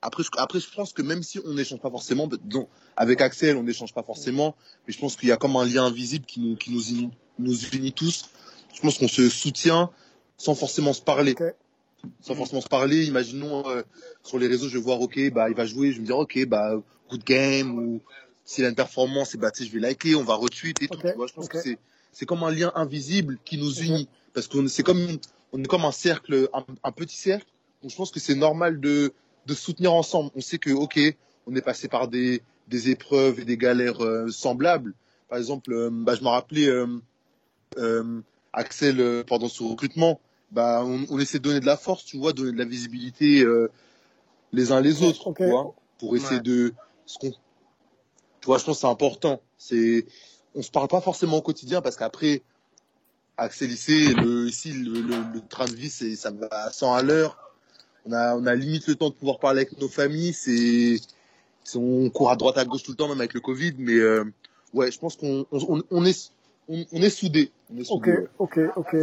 Après, je, après, je pense que même si on n'échange pas forcément, donc, avec Axel, on n'échange pas forcément, mais je pense qu'il y a comme un lien invisible qui nous qui nous unit, nous unit tous. Je pense qu'on se soutient sans forcément se parler. Sans forcément se parler, imaginons euh, sur les réseaux, je vais voir, ok, bah il va jouer, je vais me dire, ok, bah good game ou s'il a une performance, et bah tu sais, je vais liker, on va retweet et tout. Ok, Tu vois, je pense que c'est c'est comme un lien invisible qui nous unit parce qu'on c'est comme une- on est comme un cercle, un, un petit cercle. Donc je pense que c'est normal de de soutenir ensemble. On sait que ok, on est passé par des des épreuves et des galères euh, semblables. Par exemple, euh, bah, je me rappelais euh, euh, Axel euh, pendant son recrutement. Bah, on, on essaie de donner de la force, tu vois, donner de la visibilité euh, les uns les autres, Ok. tu vois, pour essayer Ouais. de ce qu'on tu vois, je pense que c'est important. C'est, on se parle pas forcément au quotidien parce qu'après, Axel lycée, le, ici, le, le, le train de vie, c'est, ça va à 100 à l'heure. On a, on a limite le temps de pouvoir parler avec nos familles. C'est, on court à droite à gauche tout le temps, même avec le Covid. Mais, euh, ouais, je pense qu'on, on, on, on est, on, on est soudés. On est Ok, soudés, ouais. ok, ok.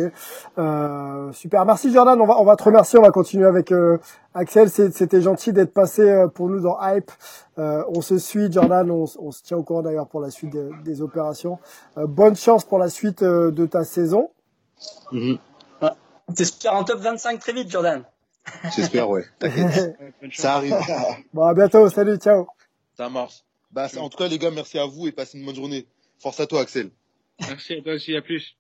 Euh, super. Merci Jordan. On va, on va te remercier. On va continuer avec euh, Axel. C'était gentil d'être passé euh, pour nous dans Hype. Euh, on se suit, Jordan. On, on se tient au courant d'ailleurs pour la suite des, des opérations. Euh, bonne chance pour la suite euh, de ta saison. Mhm. T'espères un top 25 très vite, Jordan. J'espère, ouais. T'inquiète. *laughs* Ça arrive. *laughs* bon, à bientôt. Salut, ciao. Ça marche. Bah, en tout cas, les gars, merci à vous et passez une bonne journée. Force à toi, Axel. Merci à toi aussi, à plus.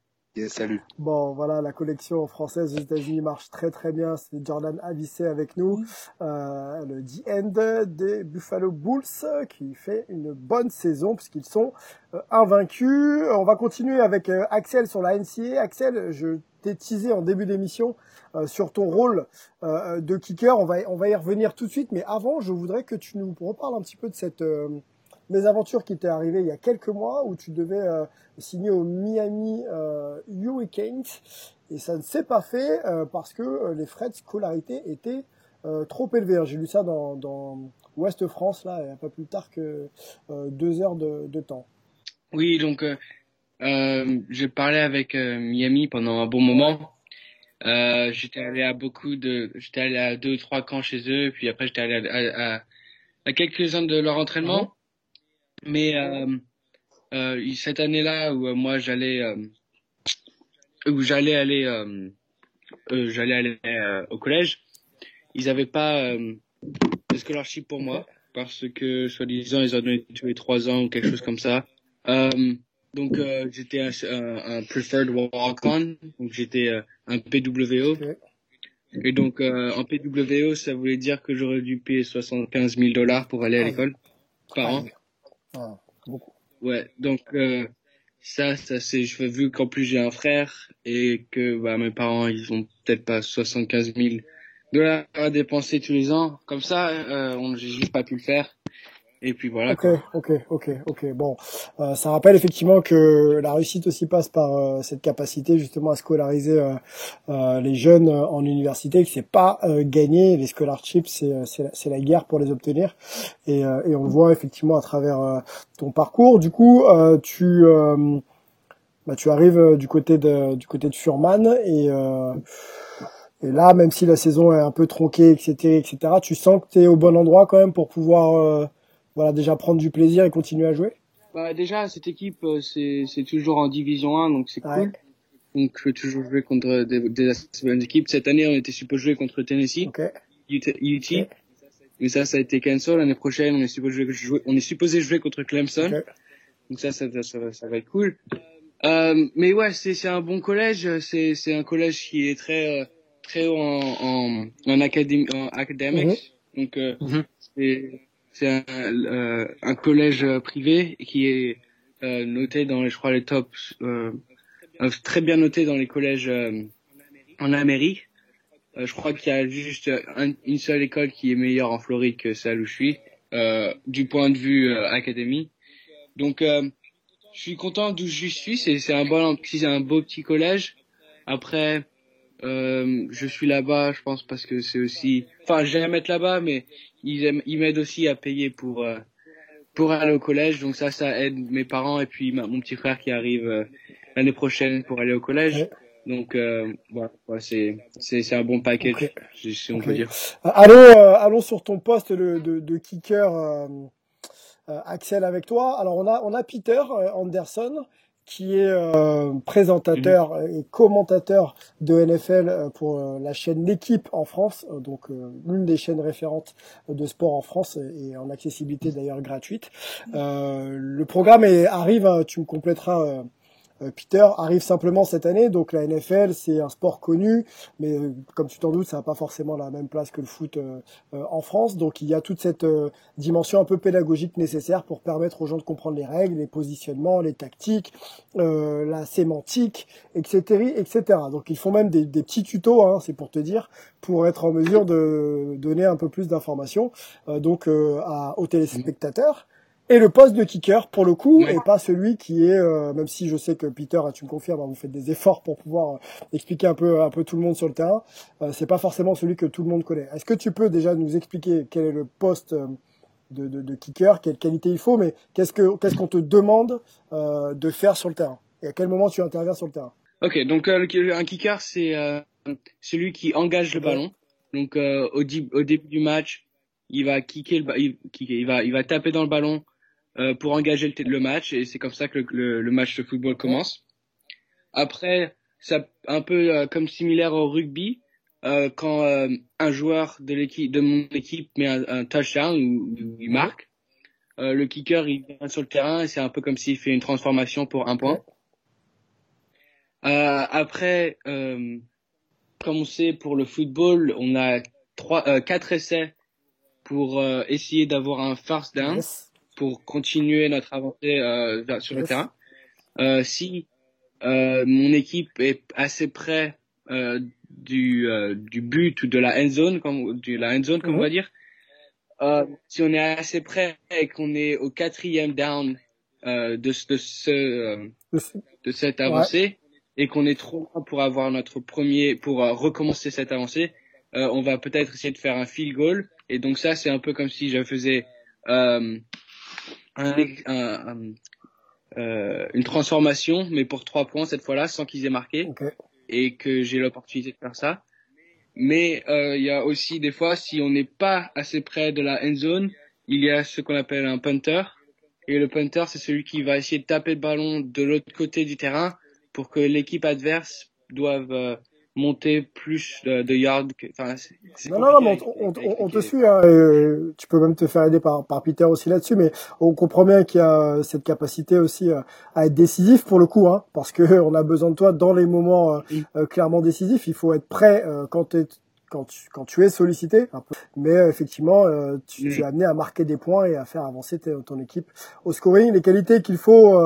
Salut. Bon, voilà, la collection française aux États-Unis marche très très bien. C'est Jordan Avissé avec nous, euh, le D end des Buffalo Bulls, qui fait une bonne saison puisqu'ils sont euh, invaincus. On va continuer avec euh, Axel sur la NCA. Axel, je t'ai teasé en début d'émission euh, sur ton rôle euh, de kicker. On va on va y revenir tout de suite, mais avant, je voudrais que tu nous reparles un petit peu de cette euh, mésaventure qui t'est arrivée il y a quelques mois où tu devais euh, signer au Miami euh, Hurricanes et ça ne s'est pas fait euh, parce que euh, les frais de scolarité étaient euh, trop élevés. J'ai lu ça dans, dans Ouest France là, il n'y a pas plus tard que euh, deux heures de, de temps. Oui, donc euh, euh, j'ai parlé avec euh, Miami pendant un bon moment. Euh, j'étais allé à beaucoup de, j'étais allé à deux ou trois camps chez eux, puis après j'étais allé à, à, à, à quelques-uns de leur entraînement. Mais euh, euh, cette année-là où euh, moi j'allais, euh, où j'allais aller, euh, euh, j'allais aller euh, au collège, ils avaient pas euh, de scholarship pour moi parce que soi-disant ils en donné tous les trois ans ou quelque chose comme ça. Euh, donc euh, j'étais un, un, preferred walk-on, donc j'étais euh, un PWO. Et donc euh, en PWO, ça voulait dire que j'aurais dû payer 75 000 dollars pour aller à Aïe. l'école par an. Ah. Ouais, donc euh, ça, ça c'est, je vu qu'en plus j'ai un frère et que bah, mes parents ils ont peut-être pas 75 000 dollars à dépenser tous les ans. Comme ça, euh, on j'ai juste pas pu le faire. Et puis voilà. Ok, ok, ok, ok. Bon, euh, ça rappelle effectivement que la réussite aussi passe par euh, cette capacité justement à scolariser euh, euh, les jeunes euh, en université, que c'est pas euh, gagné. Les scholarships, c'est c'est la, guerre pour les obtenir, et, euh, et on le voit effectivement à travers euh, ton parcours. Du coup, euh, tu euh, Bah, tu arrives du côté de du côté de Furman et et là, même si la saison est un peu tronquée, etc., etc., tu sens que tu es au bon endroit quand même pour pouvoir voilà déjà prendre du plaisir et continuer à jouer. Bah déjà cette équipe c'est c'est toujours en division 1 donc c'est cool. Donc je vais toujours jouer contre des, des bonnes équipes. Cette année on était supposé jouer contre Tennessee, UT, mais ça ça a été cancel. L'année prochaine on est supposé jouer, on est supposé jouer contre Clemson. Donc ça ça, ça ça, va être cool. Euh, mais ouais c'est c'est un bon collège. C'est c'est un collège qui est très euh, très haut en en, en, académie en academics. Mhm. Donc euh, mhm. c'est c'est un, euh, un, collège privé qui est euh, noté dans, je crois, les tops, euh, très bien noté dans les collèges en Amérique. je crois qu'il y a juste une seule école qui est meilleure en Floride que celle où je suis, du point de vue académie. Donc, je suis content d'où je suis. C'est un bon, c'est un beau petit collège. Après, euh, je suis là-bas, je pense parce que c'est aussi, enfin, j'aime être là-bas, mais ils, ils m'aident aussi à payer pour euh, pour aller au collège, donc ça, ça aide mes parents et puis mon petit frère qui arrive euh, l'année prochaine pour aller au collège. Donc voilà, c'est c'est un bon package, si on peut dire. Allons allons sur ton poste de, de, de kicker. Axel avec toi. Alors on a on a Peter Anderson qui est euh, présentateur et commentateur de NFL euh, pour euh, la chaîne L'équipe en France, donc l'une des chaînes référentes de sport en France et en accessibilité d'ailleurs gratuite. le programme est, arrive, hein, tu me compléteras euh, Peter arrive simplement cette année, donc la NFL c'est un sport connu, mais euh, comme tu t'en doutes, ça n'a pas forcément la même place que le foot euh, en France, donc il y a toute cette dimension un peu pédagogique nécessaire pour permettre aux gens de comprendre les règles, les positionnements, les tactiques, la sémantique, etc., etc. Donc ils font même des, petits tutos, hein, c'est pour te dire, pour être en mesure de donner un peu plus d'informations donc aux téléspectateurs et le poste de kicker pour le coup et pas celui qui est euh, même si je sais que Peter tu me confirmes hein, vous faites des efforts pour pouvoir euh, expliquer un peu un peu tout le monde sur le terrain euh, c'est pas forcément celui que tout le monde connaît. Est-ce que tu peux déjà nous expliquer quel est le poste de, de, de kicker quelle qualité il faut mais qu'est-ce que qu'est-ce qu'on te demande de faire sur le terrain? Et à quel moment tu interviens sur le terrain? Ok donc un kicker c'est celui qui engage le ballon. Donc au, au début du match il va kicker le il, il va il va taper dans le ballon euh, pour engager le, le match et c'est comme ça que le, le, match de football commence. Après, c'est un peu euh, comme similaire au rugby, euh, quand euh, un joueur de l'équipe de mon équipe met un, un touchdown ou, il marque, le kicker il vient sur le terrain et c'est un peu comme s'il fait une transformation pour un point. après, comme on sait pour le football, on a trois, quatre essais pour essayer d'avoir un first down pour continuer notre avancée euh, sur le terrain. Euh, si euh, mon équipe est assez près du, du but ou de la end zone, comme de la end zone, comme on va dire, si on est assez près et qu'on est au quatrième down de, de ce de cette avancée et qu'on est trop loin pour avoir notre premier pour recommencer cette avancée, on va peut-être essayer de faire un field goal. Et donc ça c'est un peu comme si je faisais euh, un, euh, une transformation, mais pour trois points cette fois-là, sans qu'ils aient marqué, et que j'ai l'opportunité de faire ça. Mais euh, il y a aussi des fois, si on n'est pas assez près de la end zone, il y a ce qu'on appelle un punter. Et le punter, c'est celui qui va essayer de taper le ballon de l'autre côté du terrain pour que l'équipe adverse doive euh, monter plus de, de yards. Enfin, non, non, non, on, on, on, te suit. Hein, et tu peux même te faire aider par, par Peter aussi là-dessus, mais on comprend bien qu'il y a cette capacité aussi euh, à être décisif pour le coup, hein, parce que *laughs* on a besoin de toi dans les moments euh, euh, clairement décisifs. Il faut être prêt quand tu quand tu, quand tu es sollicité, un peu. mais effectivement, tu, tu, es amené à marquer des points et à faire avancer ton équipe au scoring. Les qualités qu'il faut,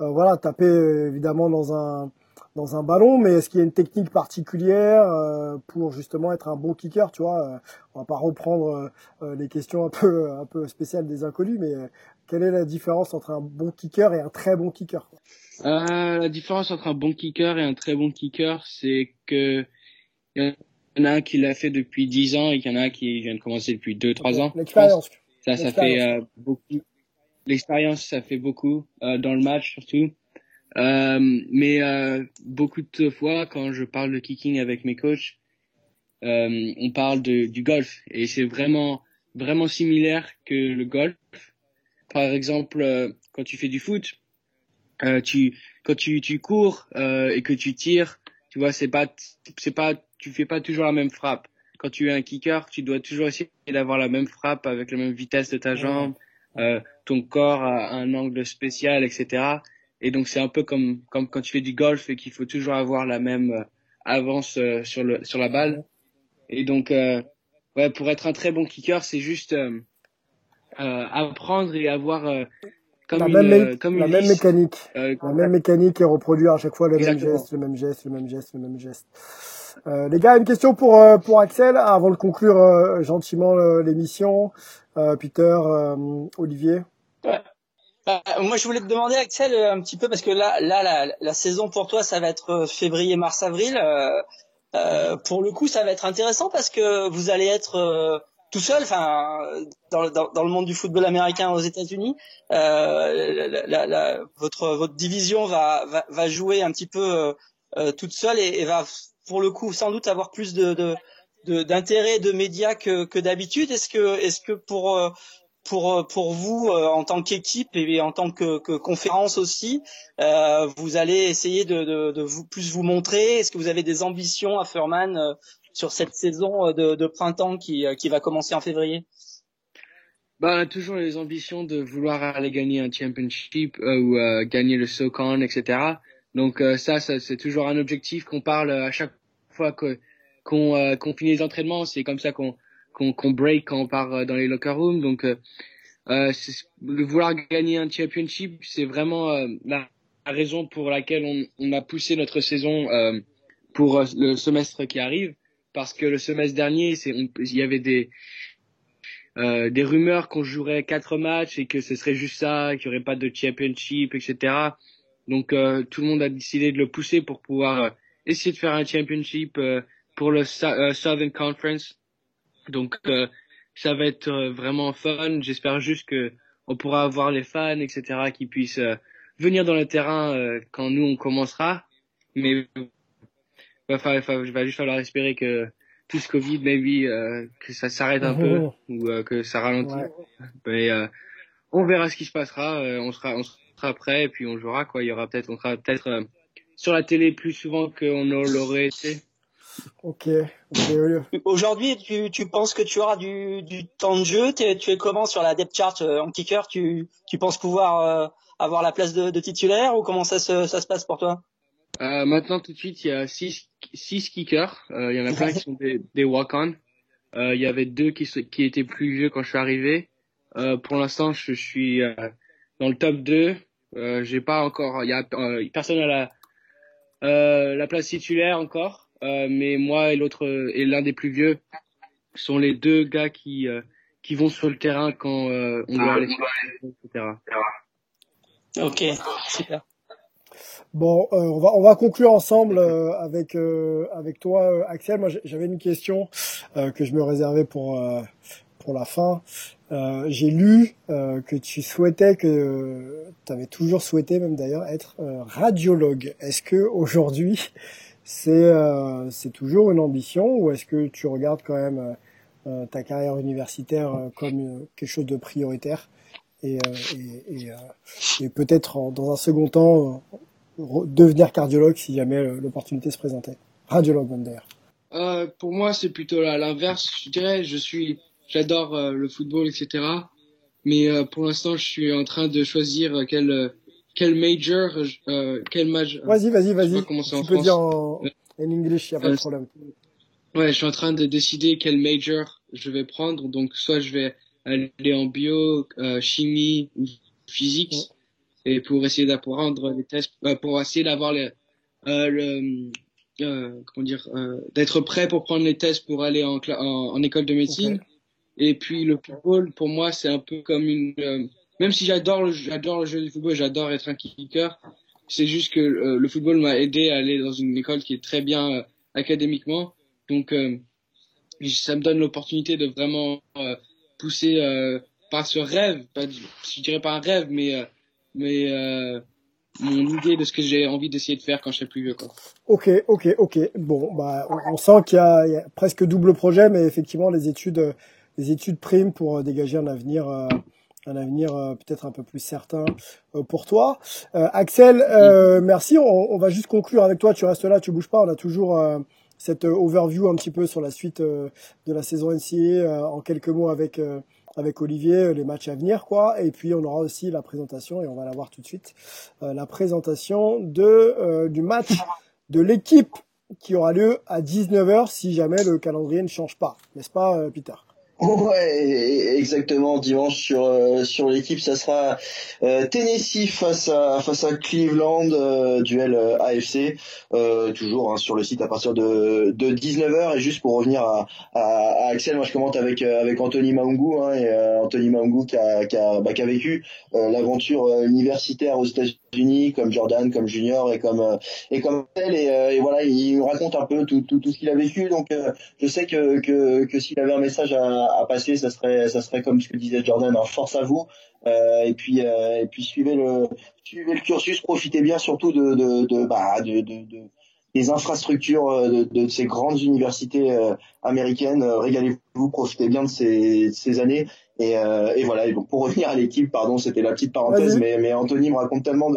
voilà, taper évidemment dans un dans un ballon, mais est-ce qu'il y a une technique particulière euh, pour justement être un bon kicker, tu vois euh, On va pas reprendre euh, les questions un peu un peu spéciales des inconnus, mais quelle est la différence entre un bon kicker et un très bon kicker? La différence entre un bon kicker et un très bon kicker, c'est que il y en a un qui l'a fait depuis 10 ans et qu'il y en a un qui vient de commencer depuis 2-3 ans. L'expérience. Ça, ça fait beaucoup. L'expérience, ça fait beaucoup dans le match surtout. Euh, mais euh, beaucoup de fois, quand je parle de kicking avec mes coachs, euh, on parle de, du golf et c'est vraiment vraiment similaire que le golf. Par exemple, euh, quand tu fais du foot, euh, tu quand tu tu cours euh, et que tu tires, tu vois, c'est pas c'est pas tu fais pas toujours la même frappe. Quand tu es un kicker, tu dois toujours essayer d'avoir la même frappe avec la même vitesse de ta jambe, euh, ton corps à un angle spécial, etc. Et donc c'est un peu comme comme quand tu fais du golf et qu'il faut toujours avoir la même euh, avance euh, sur le sur la balle. Et donc euh, ouais, pour être un très bon kicker, c'est juste euh, euh, apprendre et avoir euh, comme la une, même, euh, comme la une même liste, mécanique. euh, La même mécanique et reproduire à chaque fois le même geste, le même geste, le même geste, le même geste. Euh, les gars, une question pour euh, pour Axel avant de conclure euh, gentiment euh, l'émission. Euh, Peter, euh, Olivier. Euh, moi, je voulais te demander, Axel, euh, un petit peu, parce que là, là, la, la saison pour toi, ça va être euh, février, mars, avril. Euh, euh, pour le coup, ça va être intéressant parce que vous allez être euh, tout seul, enfin, dans, dans, dans le monde du football américain aux États-Unis. Euh, votre votre division va, va, va jouer un petit peu toute seule et, va, pour le coup, sans doute avoir plus de, de d'intérêt de, médias que, que d'habitude. Est-ce que est-ce que pour pour euh, pour vous euh, en tant qu'équipe et en tant que, que conférence aussi, euh, vous allez essayer de, de, de vous plus vous montrer. Est-ce que vous avez des ambitions à Furman euh, sur cette saison euh, de, de printemps qui euh, qui va commencer en février? Bah, toujours les ambitions de vouloir aller gagner un championship ou gagner le SoCon, etc. Donc ça, ça c'est toujours un objectif qu'on parle à chaque fois que qu'on qu'on finit les entraînements. C'est comme ça qu'on qu'on qu'on break quand on part euh, dans les locker rooms. Donc euh, euh, le vouloir gagner un championship, c'est vraiment euh, la, raison pour laquelle on, on a poussé notre saison euh, pour euh, le semestre qui arrive. Parce que le semestre dernier, il y avait des des rumeurs qu'on jouerait quatre matchs et que ce serait juste ça, qu'il n'y aurait pas de championship, etc. Donc tout le monde a décidé de le pousser pour pouvoir essayer de faire un championship pour le Southern Conference. Donc euh, ça va être euh, vraiment fun. J'espère juste que on pourra avoir les fans, etc. qui puissent euh, venir dans le terrain euh, quand nous on commencera. Mais va, fa- fa- va juste falloir espérer que tout ce Covid, maybe, euh, que ça s'arrête un peu Mhm. ou euh, que ça ralentit. Ouais. Mais euh, on verra ce qui se passera. on sera, on sera prêt et puis on jouera quoi. Il y aura peut-être, on sera peut-être euh, sur la télé plus souvent qu'on l'aurait été. Ok. ok, Olivier. Aujourd'hui, tu, tu penses que tu auras du, du temps de jeu? T'es- Tu es comment sur la depth chart euh, en kicker? Tu, tu penses pouvoir euh, avoir la place de, de titulaire ou comment ça se, ça se passe pour toi? Euh, maintenant, tout de suite, il y a six, six kickers. Euh, il y en a plein qui sont des, des walk-on. Euh, il y avait deux qui, qui étaient plus vieux quand je suis arrivé. Euh, pour l'instant, je, suis euh, dans le top 2. Euh, j'ai pas encore, il y a euh, personne à la euh, la place titulaire encore. Euh, mais moi et l'autre et l'un des plus vieux sont les deux gars qui euh, qui vont sur le terrain quand euh, on doit aller, etc. Ok, super. Bon, euh, on va on va conclure ensemble euh, avec euh, avec toi, euh, Axel. Moi, j'avais une question euh, que je me réservais pour euh, pour la fin. Euh, j'ai lu euh, que tu souhaitais que tu avais toujours souhaité même d'ailleurs être euh, radiologue. Est-ce que aujourd'hui c'est euh, c'est toujours une ambition ou est-ce que tu regardes quand même euh, euh, ta carrière universitaire comme quelque chose de prioritaire et, peut-être dans un second temps devenir cardiologue si jamais l'opportunité se présentait. Radiologue même d'ailleurs. Pour moi, c'est plutôt l'inverse. Je dirais, je suis, j'adore le football, etc. Mais pour l'instant, je suis en train de choisir euh, quel major, euh, quel major. Vas-y, vas-y, vas-y. Tu peux France. dire en, en English, y a pas de Euh, problème. Ouais, je suis en train de décider quel major je vais prendre. Donc, soit je vais aller en bio, euh, chimie ou physique, et pour essayer d'apprendre les tests, euh, pour essayer d'avoir les, euh, le, euh, comment dire, euh, d'être prêt pour prendre les tests pour aller en, en, en école de médecine. Et puis le football, pour moi, c'est un peu comme une, euh, même si j'adore le, jeu du football, j'adore être un kicker. C'est juste que euh, le football m'a aidé à aller dans une école qui est très bien euh, académiquement. Donc, euh, ça me donne l'opportunité de vraiment pousser pas ce rêve, pas, je dirais pas un rêve, mais mon idée de ce que j'ai envie d'essayer de faire quand je serai plus vieux. Ok, ok, ok. Bon, bah, on, sent qu'il y, y, a presque double projet, mais effectivement, les études, les études priment pour dégager un avenir, un avenir euh, peut-être un peu plus certain euh, pour toi. Axel, merci. On, on, va juste conclure avec toi. Tu restes là, tu bouges pas. On a toujours cette overview un petit peu sur la suite de la saison NCA en quelques mots avec avec Olivier euh, les matchs à venir quoi et puis on aura aussi la présentation et on va la voir tout de suite euh, la présentation de euh, du match de l'équipe qui aura lieu à 19h si jamais le calendrier ne change pas n'est-ce pas Peter? Ouais, exactement. Dimanche sur euh, sur l'équipe, ça sera euh, Tennessee face à face à Cleveland, euh, duel AFC, toujours hein, sur le site à partir de de 19h. Et juste pour revenir à, à, Axel, moi je commente avec avec Anthony Maungu, hein, et Anthony Maungu qui a qui a, bah, qui a vécu l'aventure universitaire aux États-Unis, comme Jordan, comme Junior et comme et comme tel. Et, et voilà, il nous raconte un peu tout tout, tout ce qu'il a vécu. Donc je sais que que que s'il avait un message à à, passer, ça serait, ça serait comme ce que disait Jordan, hein, force à vous. Euh, et puis, euh, et puis suivez le, suivez le cursus, profitez bien surtout de, de, de, bah, de, de, de des infrastructures euh, de, de, ces grandes universités américaines. Régalez-vous, profitez bien de ces, ces années. Et, euh, et voilà. Et donc pour revenir à l'équipe, pardon, c'était la petite parenthèse, mais, mais Anthony me raconte tellement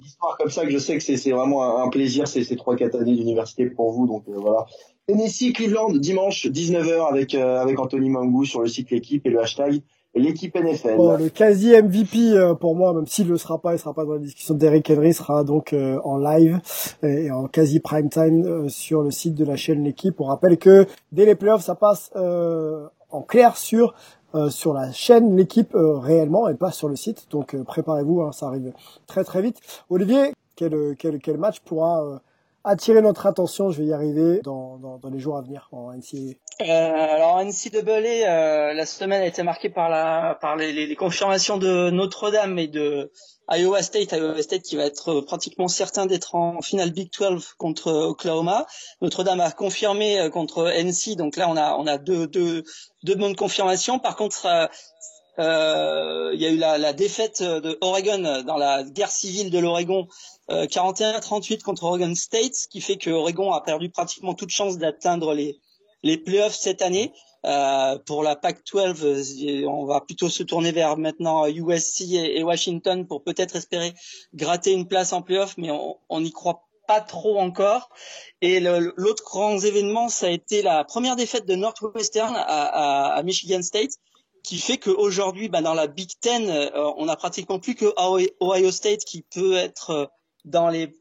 d'histoires comme ça que je sais que c'est vraiment un plaisir ces, ces trois quatre années d'université pour vous. Donc voilà. Tennessee Cleveland dimanche 19h avec euh, avec Anthony Mangou sur le site l'équipe et le hashtag l'équipe NFL. le quasi MVP euh, pour moi, même s'il le sera pas, il sera pas dans la discussion d'Eric Henry, sera donc euh, en live et en quasi prime time sur le site de la chaîne l'équipe. On rappelle que dès les playoffs, ça passe en clair sur sur la chaîne l'équipe réellement et pas sur le site. Donc préparez-vous, hein, ça arrive très très vite. Olivier, quel quel quel match pourra attirer notre attention, je vais y arriver, dans, dans, dans les jours à venir en NCAA euh, alors NCAA, euh, la semaine a été marquée par la par les, les, confirmations de Notre-Dame et de Iowa State, Iowa State qui va être pratiquement certain d'être en finale Big 12 contre Oklahoma. Notre-Dame a confirmé euh, contre NC, donc là on a on a deux deux deux bonnes confirmations. Par contre, euh, euh, il y a eu la, la, défaite de Oregon dans la guerre civile de l'Oregon 41-38 euh, contre Oregon State, ce qui fait que Oregon a perdu pratiquement toute chance d'atteindre les, les playoffs cette année. Euh, pour la Pac-12, euh, on va plutôt se tourner vers maintenant USC et, Washington pour peut-être espérer gratter une place en playoffs, mais on n'y croit pas trop encore. Et l'autre grand événement, ça a été la première défaite de Northwestern à, à, à Michigan State, qui fait qu'aujourd'hui, bah, dans la Big Ten, on a pratiquement plus que Ohio State qui peut être dans les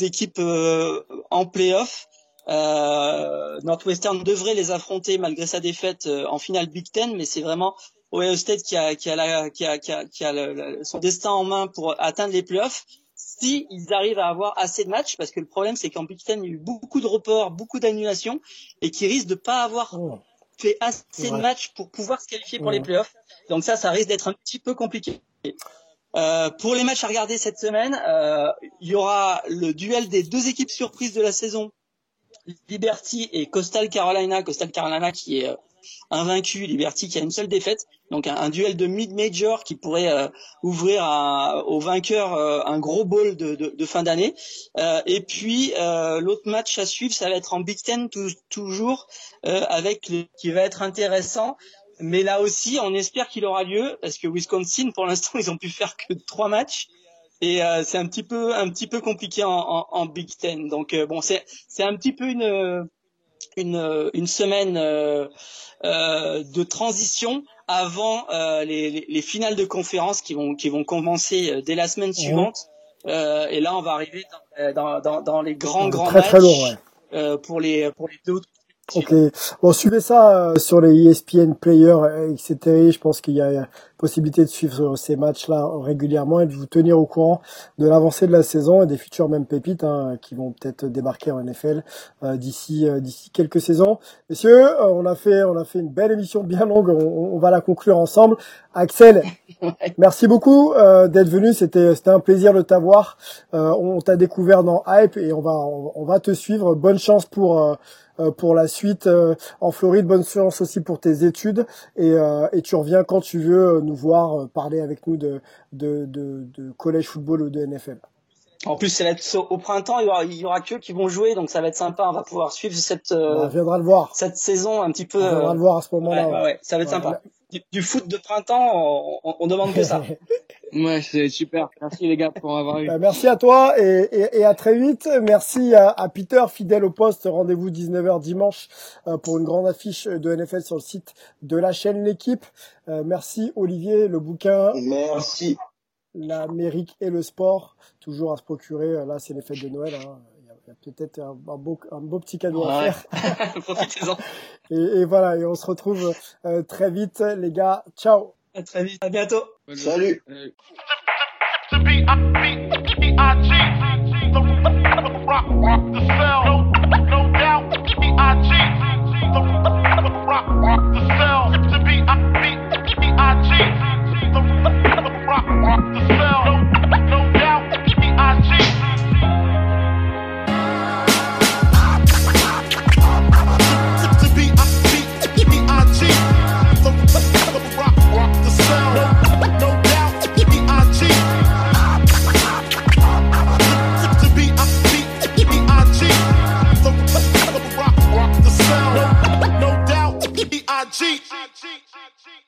équipes euh, en playoff. Euh, Northwestern devrait les affronter malgré sa défaite euh, en finale Big Ten, mais c'est vraiment Ohio State qui a, qui a, la, qui a, qui a, qui a le, son destin en main pour atteindre les playoffs. Si ils arrivent à avoir assez de matchs, parce que le problème c'est qu'en Big Ten il y a eu beaucoup de reports, beaucoup d'annulations, et qui risquent de pas avoir oh. fait assez de matchs pour pouvoir se qualifier pour les playoffs. Donc ça, ça risque d'être un petit peu compliqué. Euh, pour les matchs à regarder cette semaine, euh, il y aura le duel des deux équipes surprises de la saison, Liberty et Coastal Carolina. Coastal Carolina qui est euh, invaincu, Liberty qui a une seule défaite. Donc un, duel de mid-major qui pourrait euh, ouvrir aux vainqueurs un gros bowl de, de, de fin d'année. et puis l'autre match à suivre, ça va être en Big Ten toujours, avec le, qui va être intéressant mais là aussi, on espère qu'il aura lieu parce que Wisconsin, pour l'instant, *laughs* ils ont pu faire que trois matchs et euh, c'est un petit peu un petit peu compliqué en, en, en Big Ten. Donc euh, bon, c'est c'est un petit peu une une une semaine euh, euh de transition avant les, les, les, finales de conférence qui vont qui vont commencer dès la semaine suivante. et là, on va arriver dans dans, dans, les grands grands matchs pour les pour les deux Ok. Bon, suivez ça euh, sur les ESPN Players, etc. Je pense qu'il y a possibilité de suivre ces matchs-là régulièrement et de vous tenir au courant de l'avancée de la saison et des futures même pépites hein, qui vont peut-être débarquer en NFL euh, d'ici euh, d'ici quelques saisons. Messieurs, on a fait on a fait une belle émission bien longue. On, on va la conclure ensemble. Axel, *laughs* merci beaucoup d'être venu. C'était c'était un plaisir de t'avoir. on t'a découvert dans Hype et on va on, va te suivre. Bonne chance pour pour la suite en Floride. Bonne chance aussi pour tes études et, et tu reviens quand tu veux nous voir parler avec nous de, de, de, de collège football ou de NFL. En plus, c'est au printemps, il y aura, il y aura que qui vont jouer, donc ça va être sympa. On va pouvoir suivre cette. Euh, on viendra le voir. Cette saison un petit peu. On viendra le voir à ce moment-là. Ouais, ouais, ça va être sympa. Du, foot de printemps, on, on demande que ça. *laughs* ouais, c'est super. Merci les gars pour avoir eu. Bah, merci à toi et, et, et, à très vite. Merci à, à Peter, fidèle au poste. Rendez-vous 19h dimanche euh, pour une grande affiche de NFL sur le site de la chaîne L'équipe. Euh, merci Olivier, le bouquin. Merci l'Amérique et le sport, toujours à se procurer. Euh, là, c'est les fêtes de Noël. Hein. Il y a, peut-être un, beau, un beau petit cadeau à faire. *laughs* Profitez-en. *laughs* et, et, voilà, et on se retrouve euh, très vite, les gars. Ciao. À très vite. À bientôt. Salut. Salut. cheat. I cheat.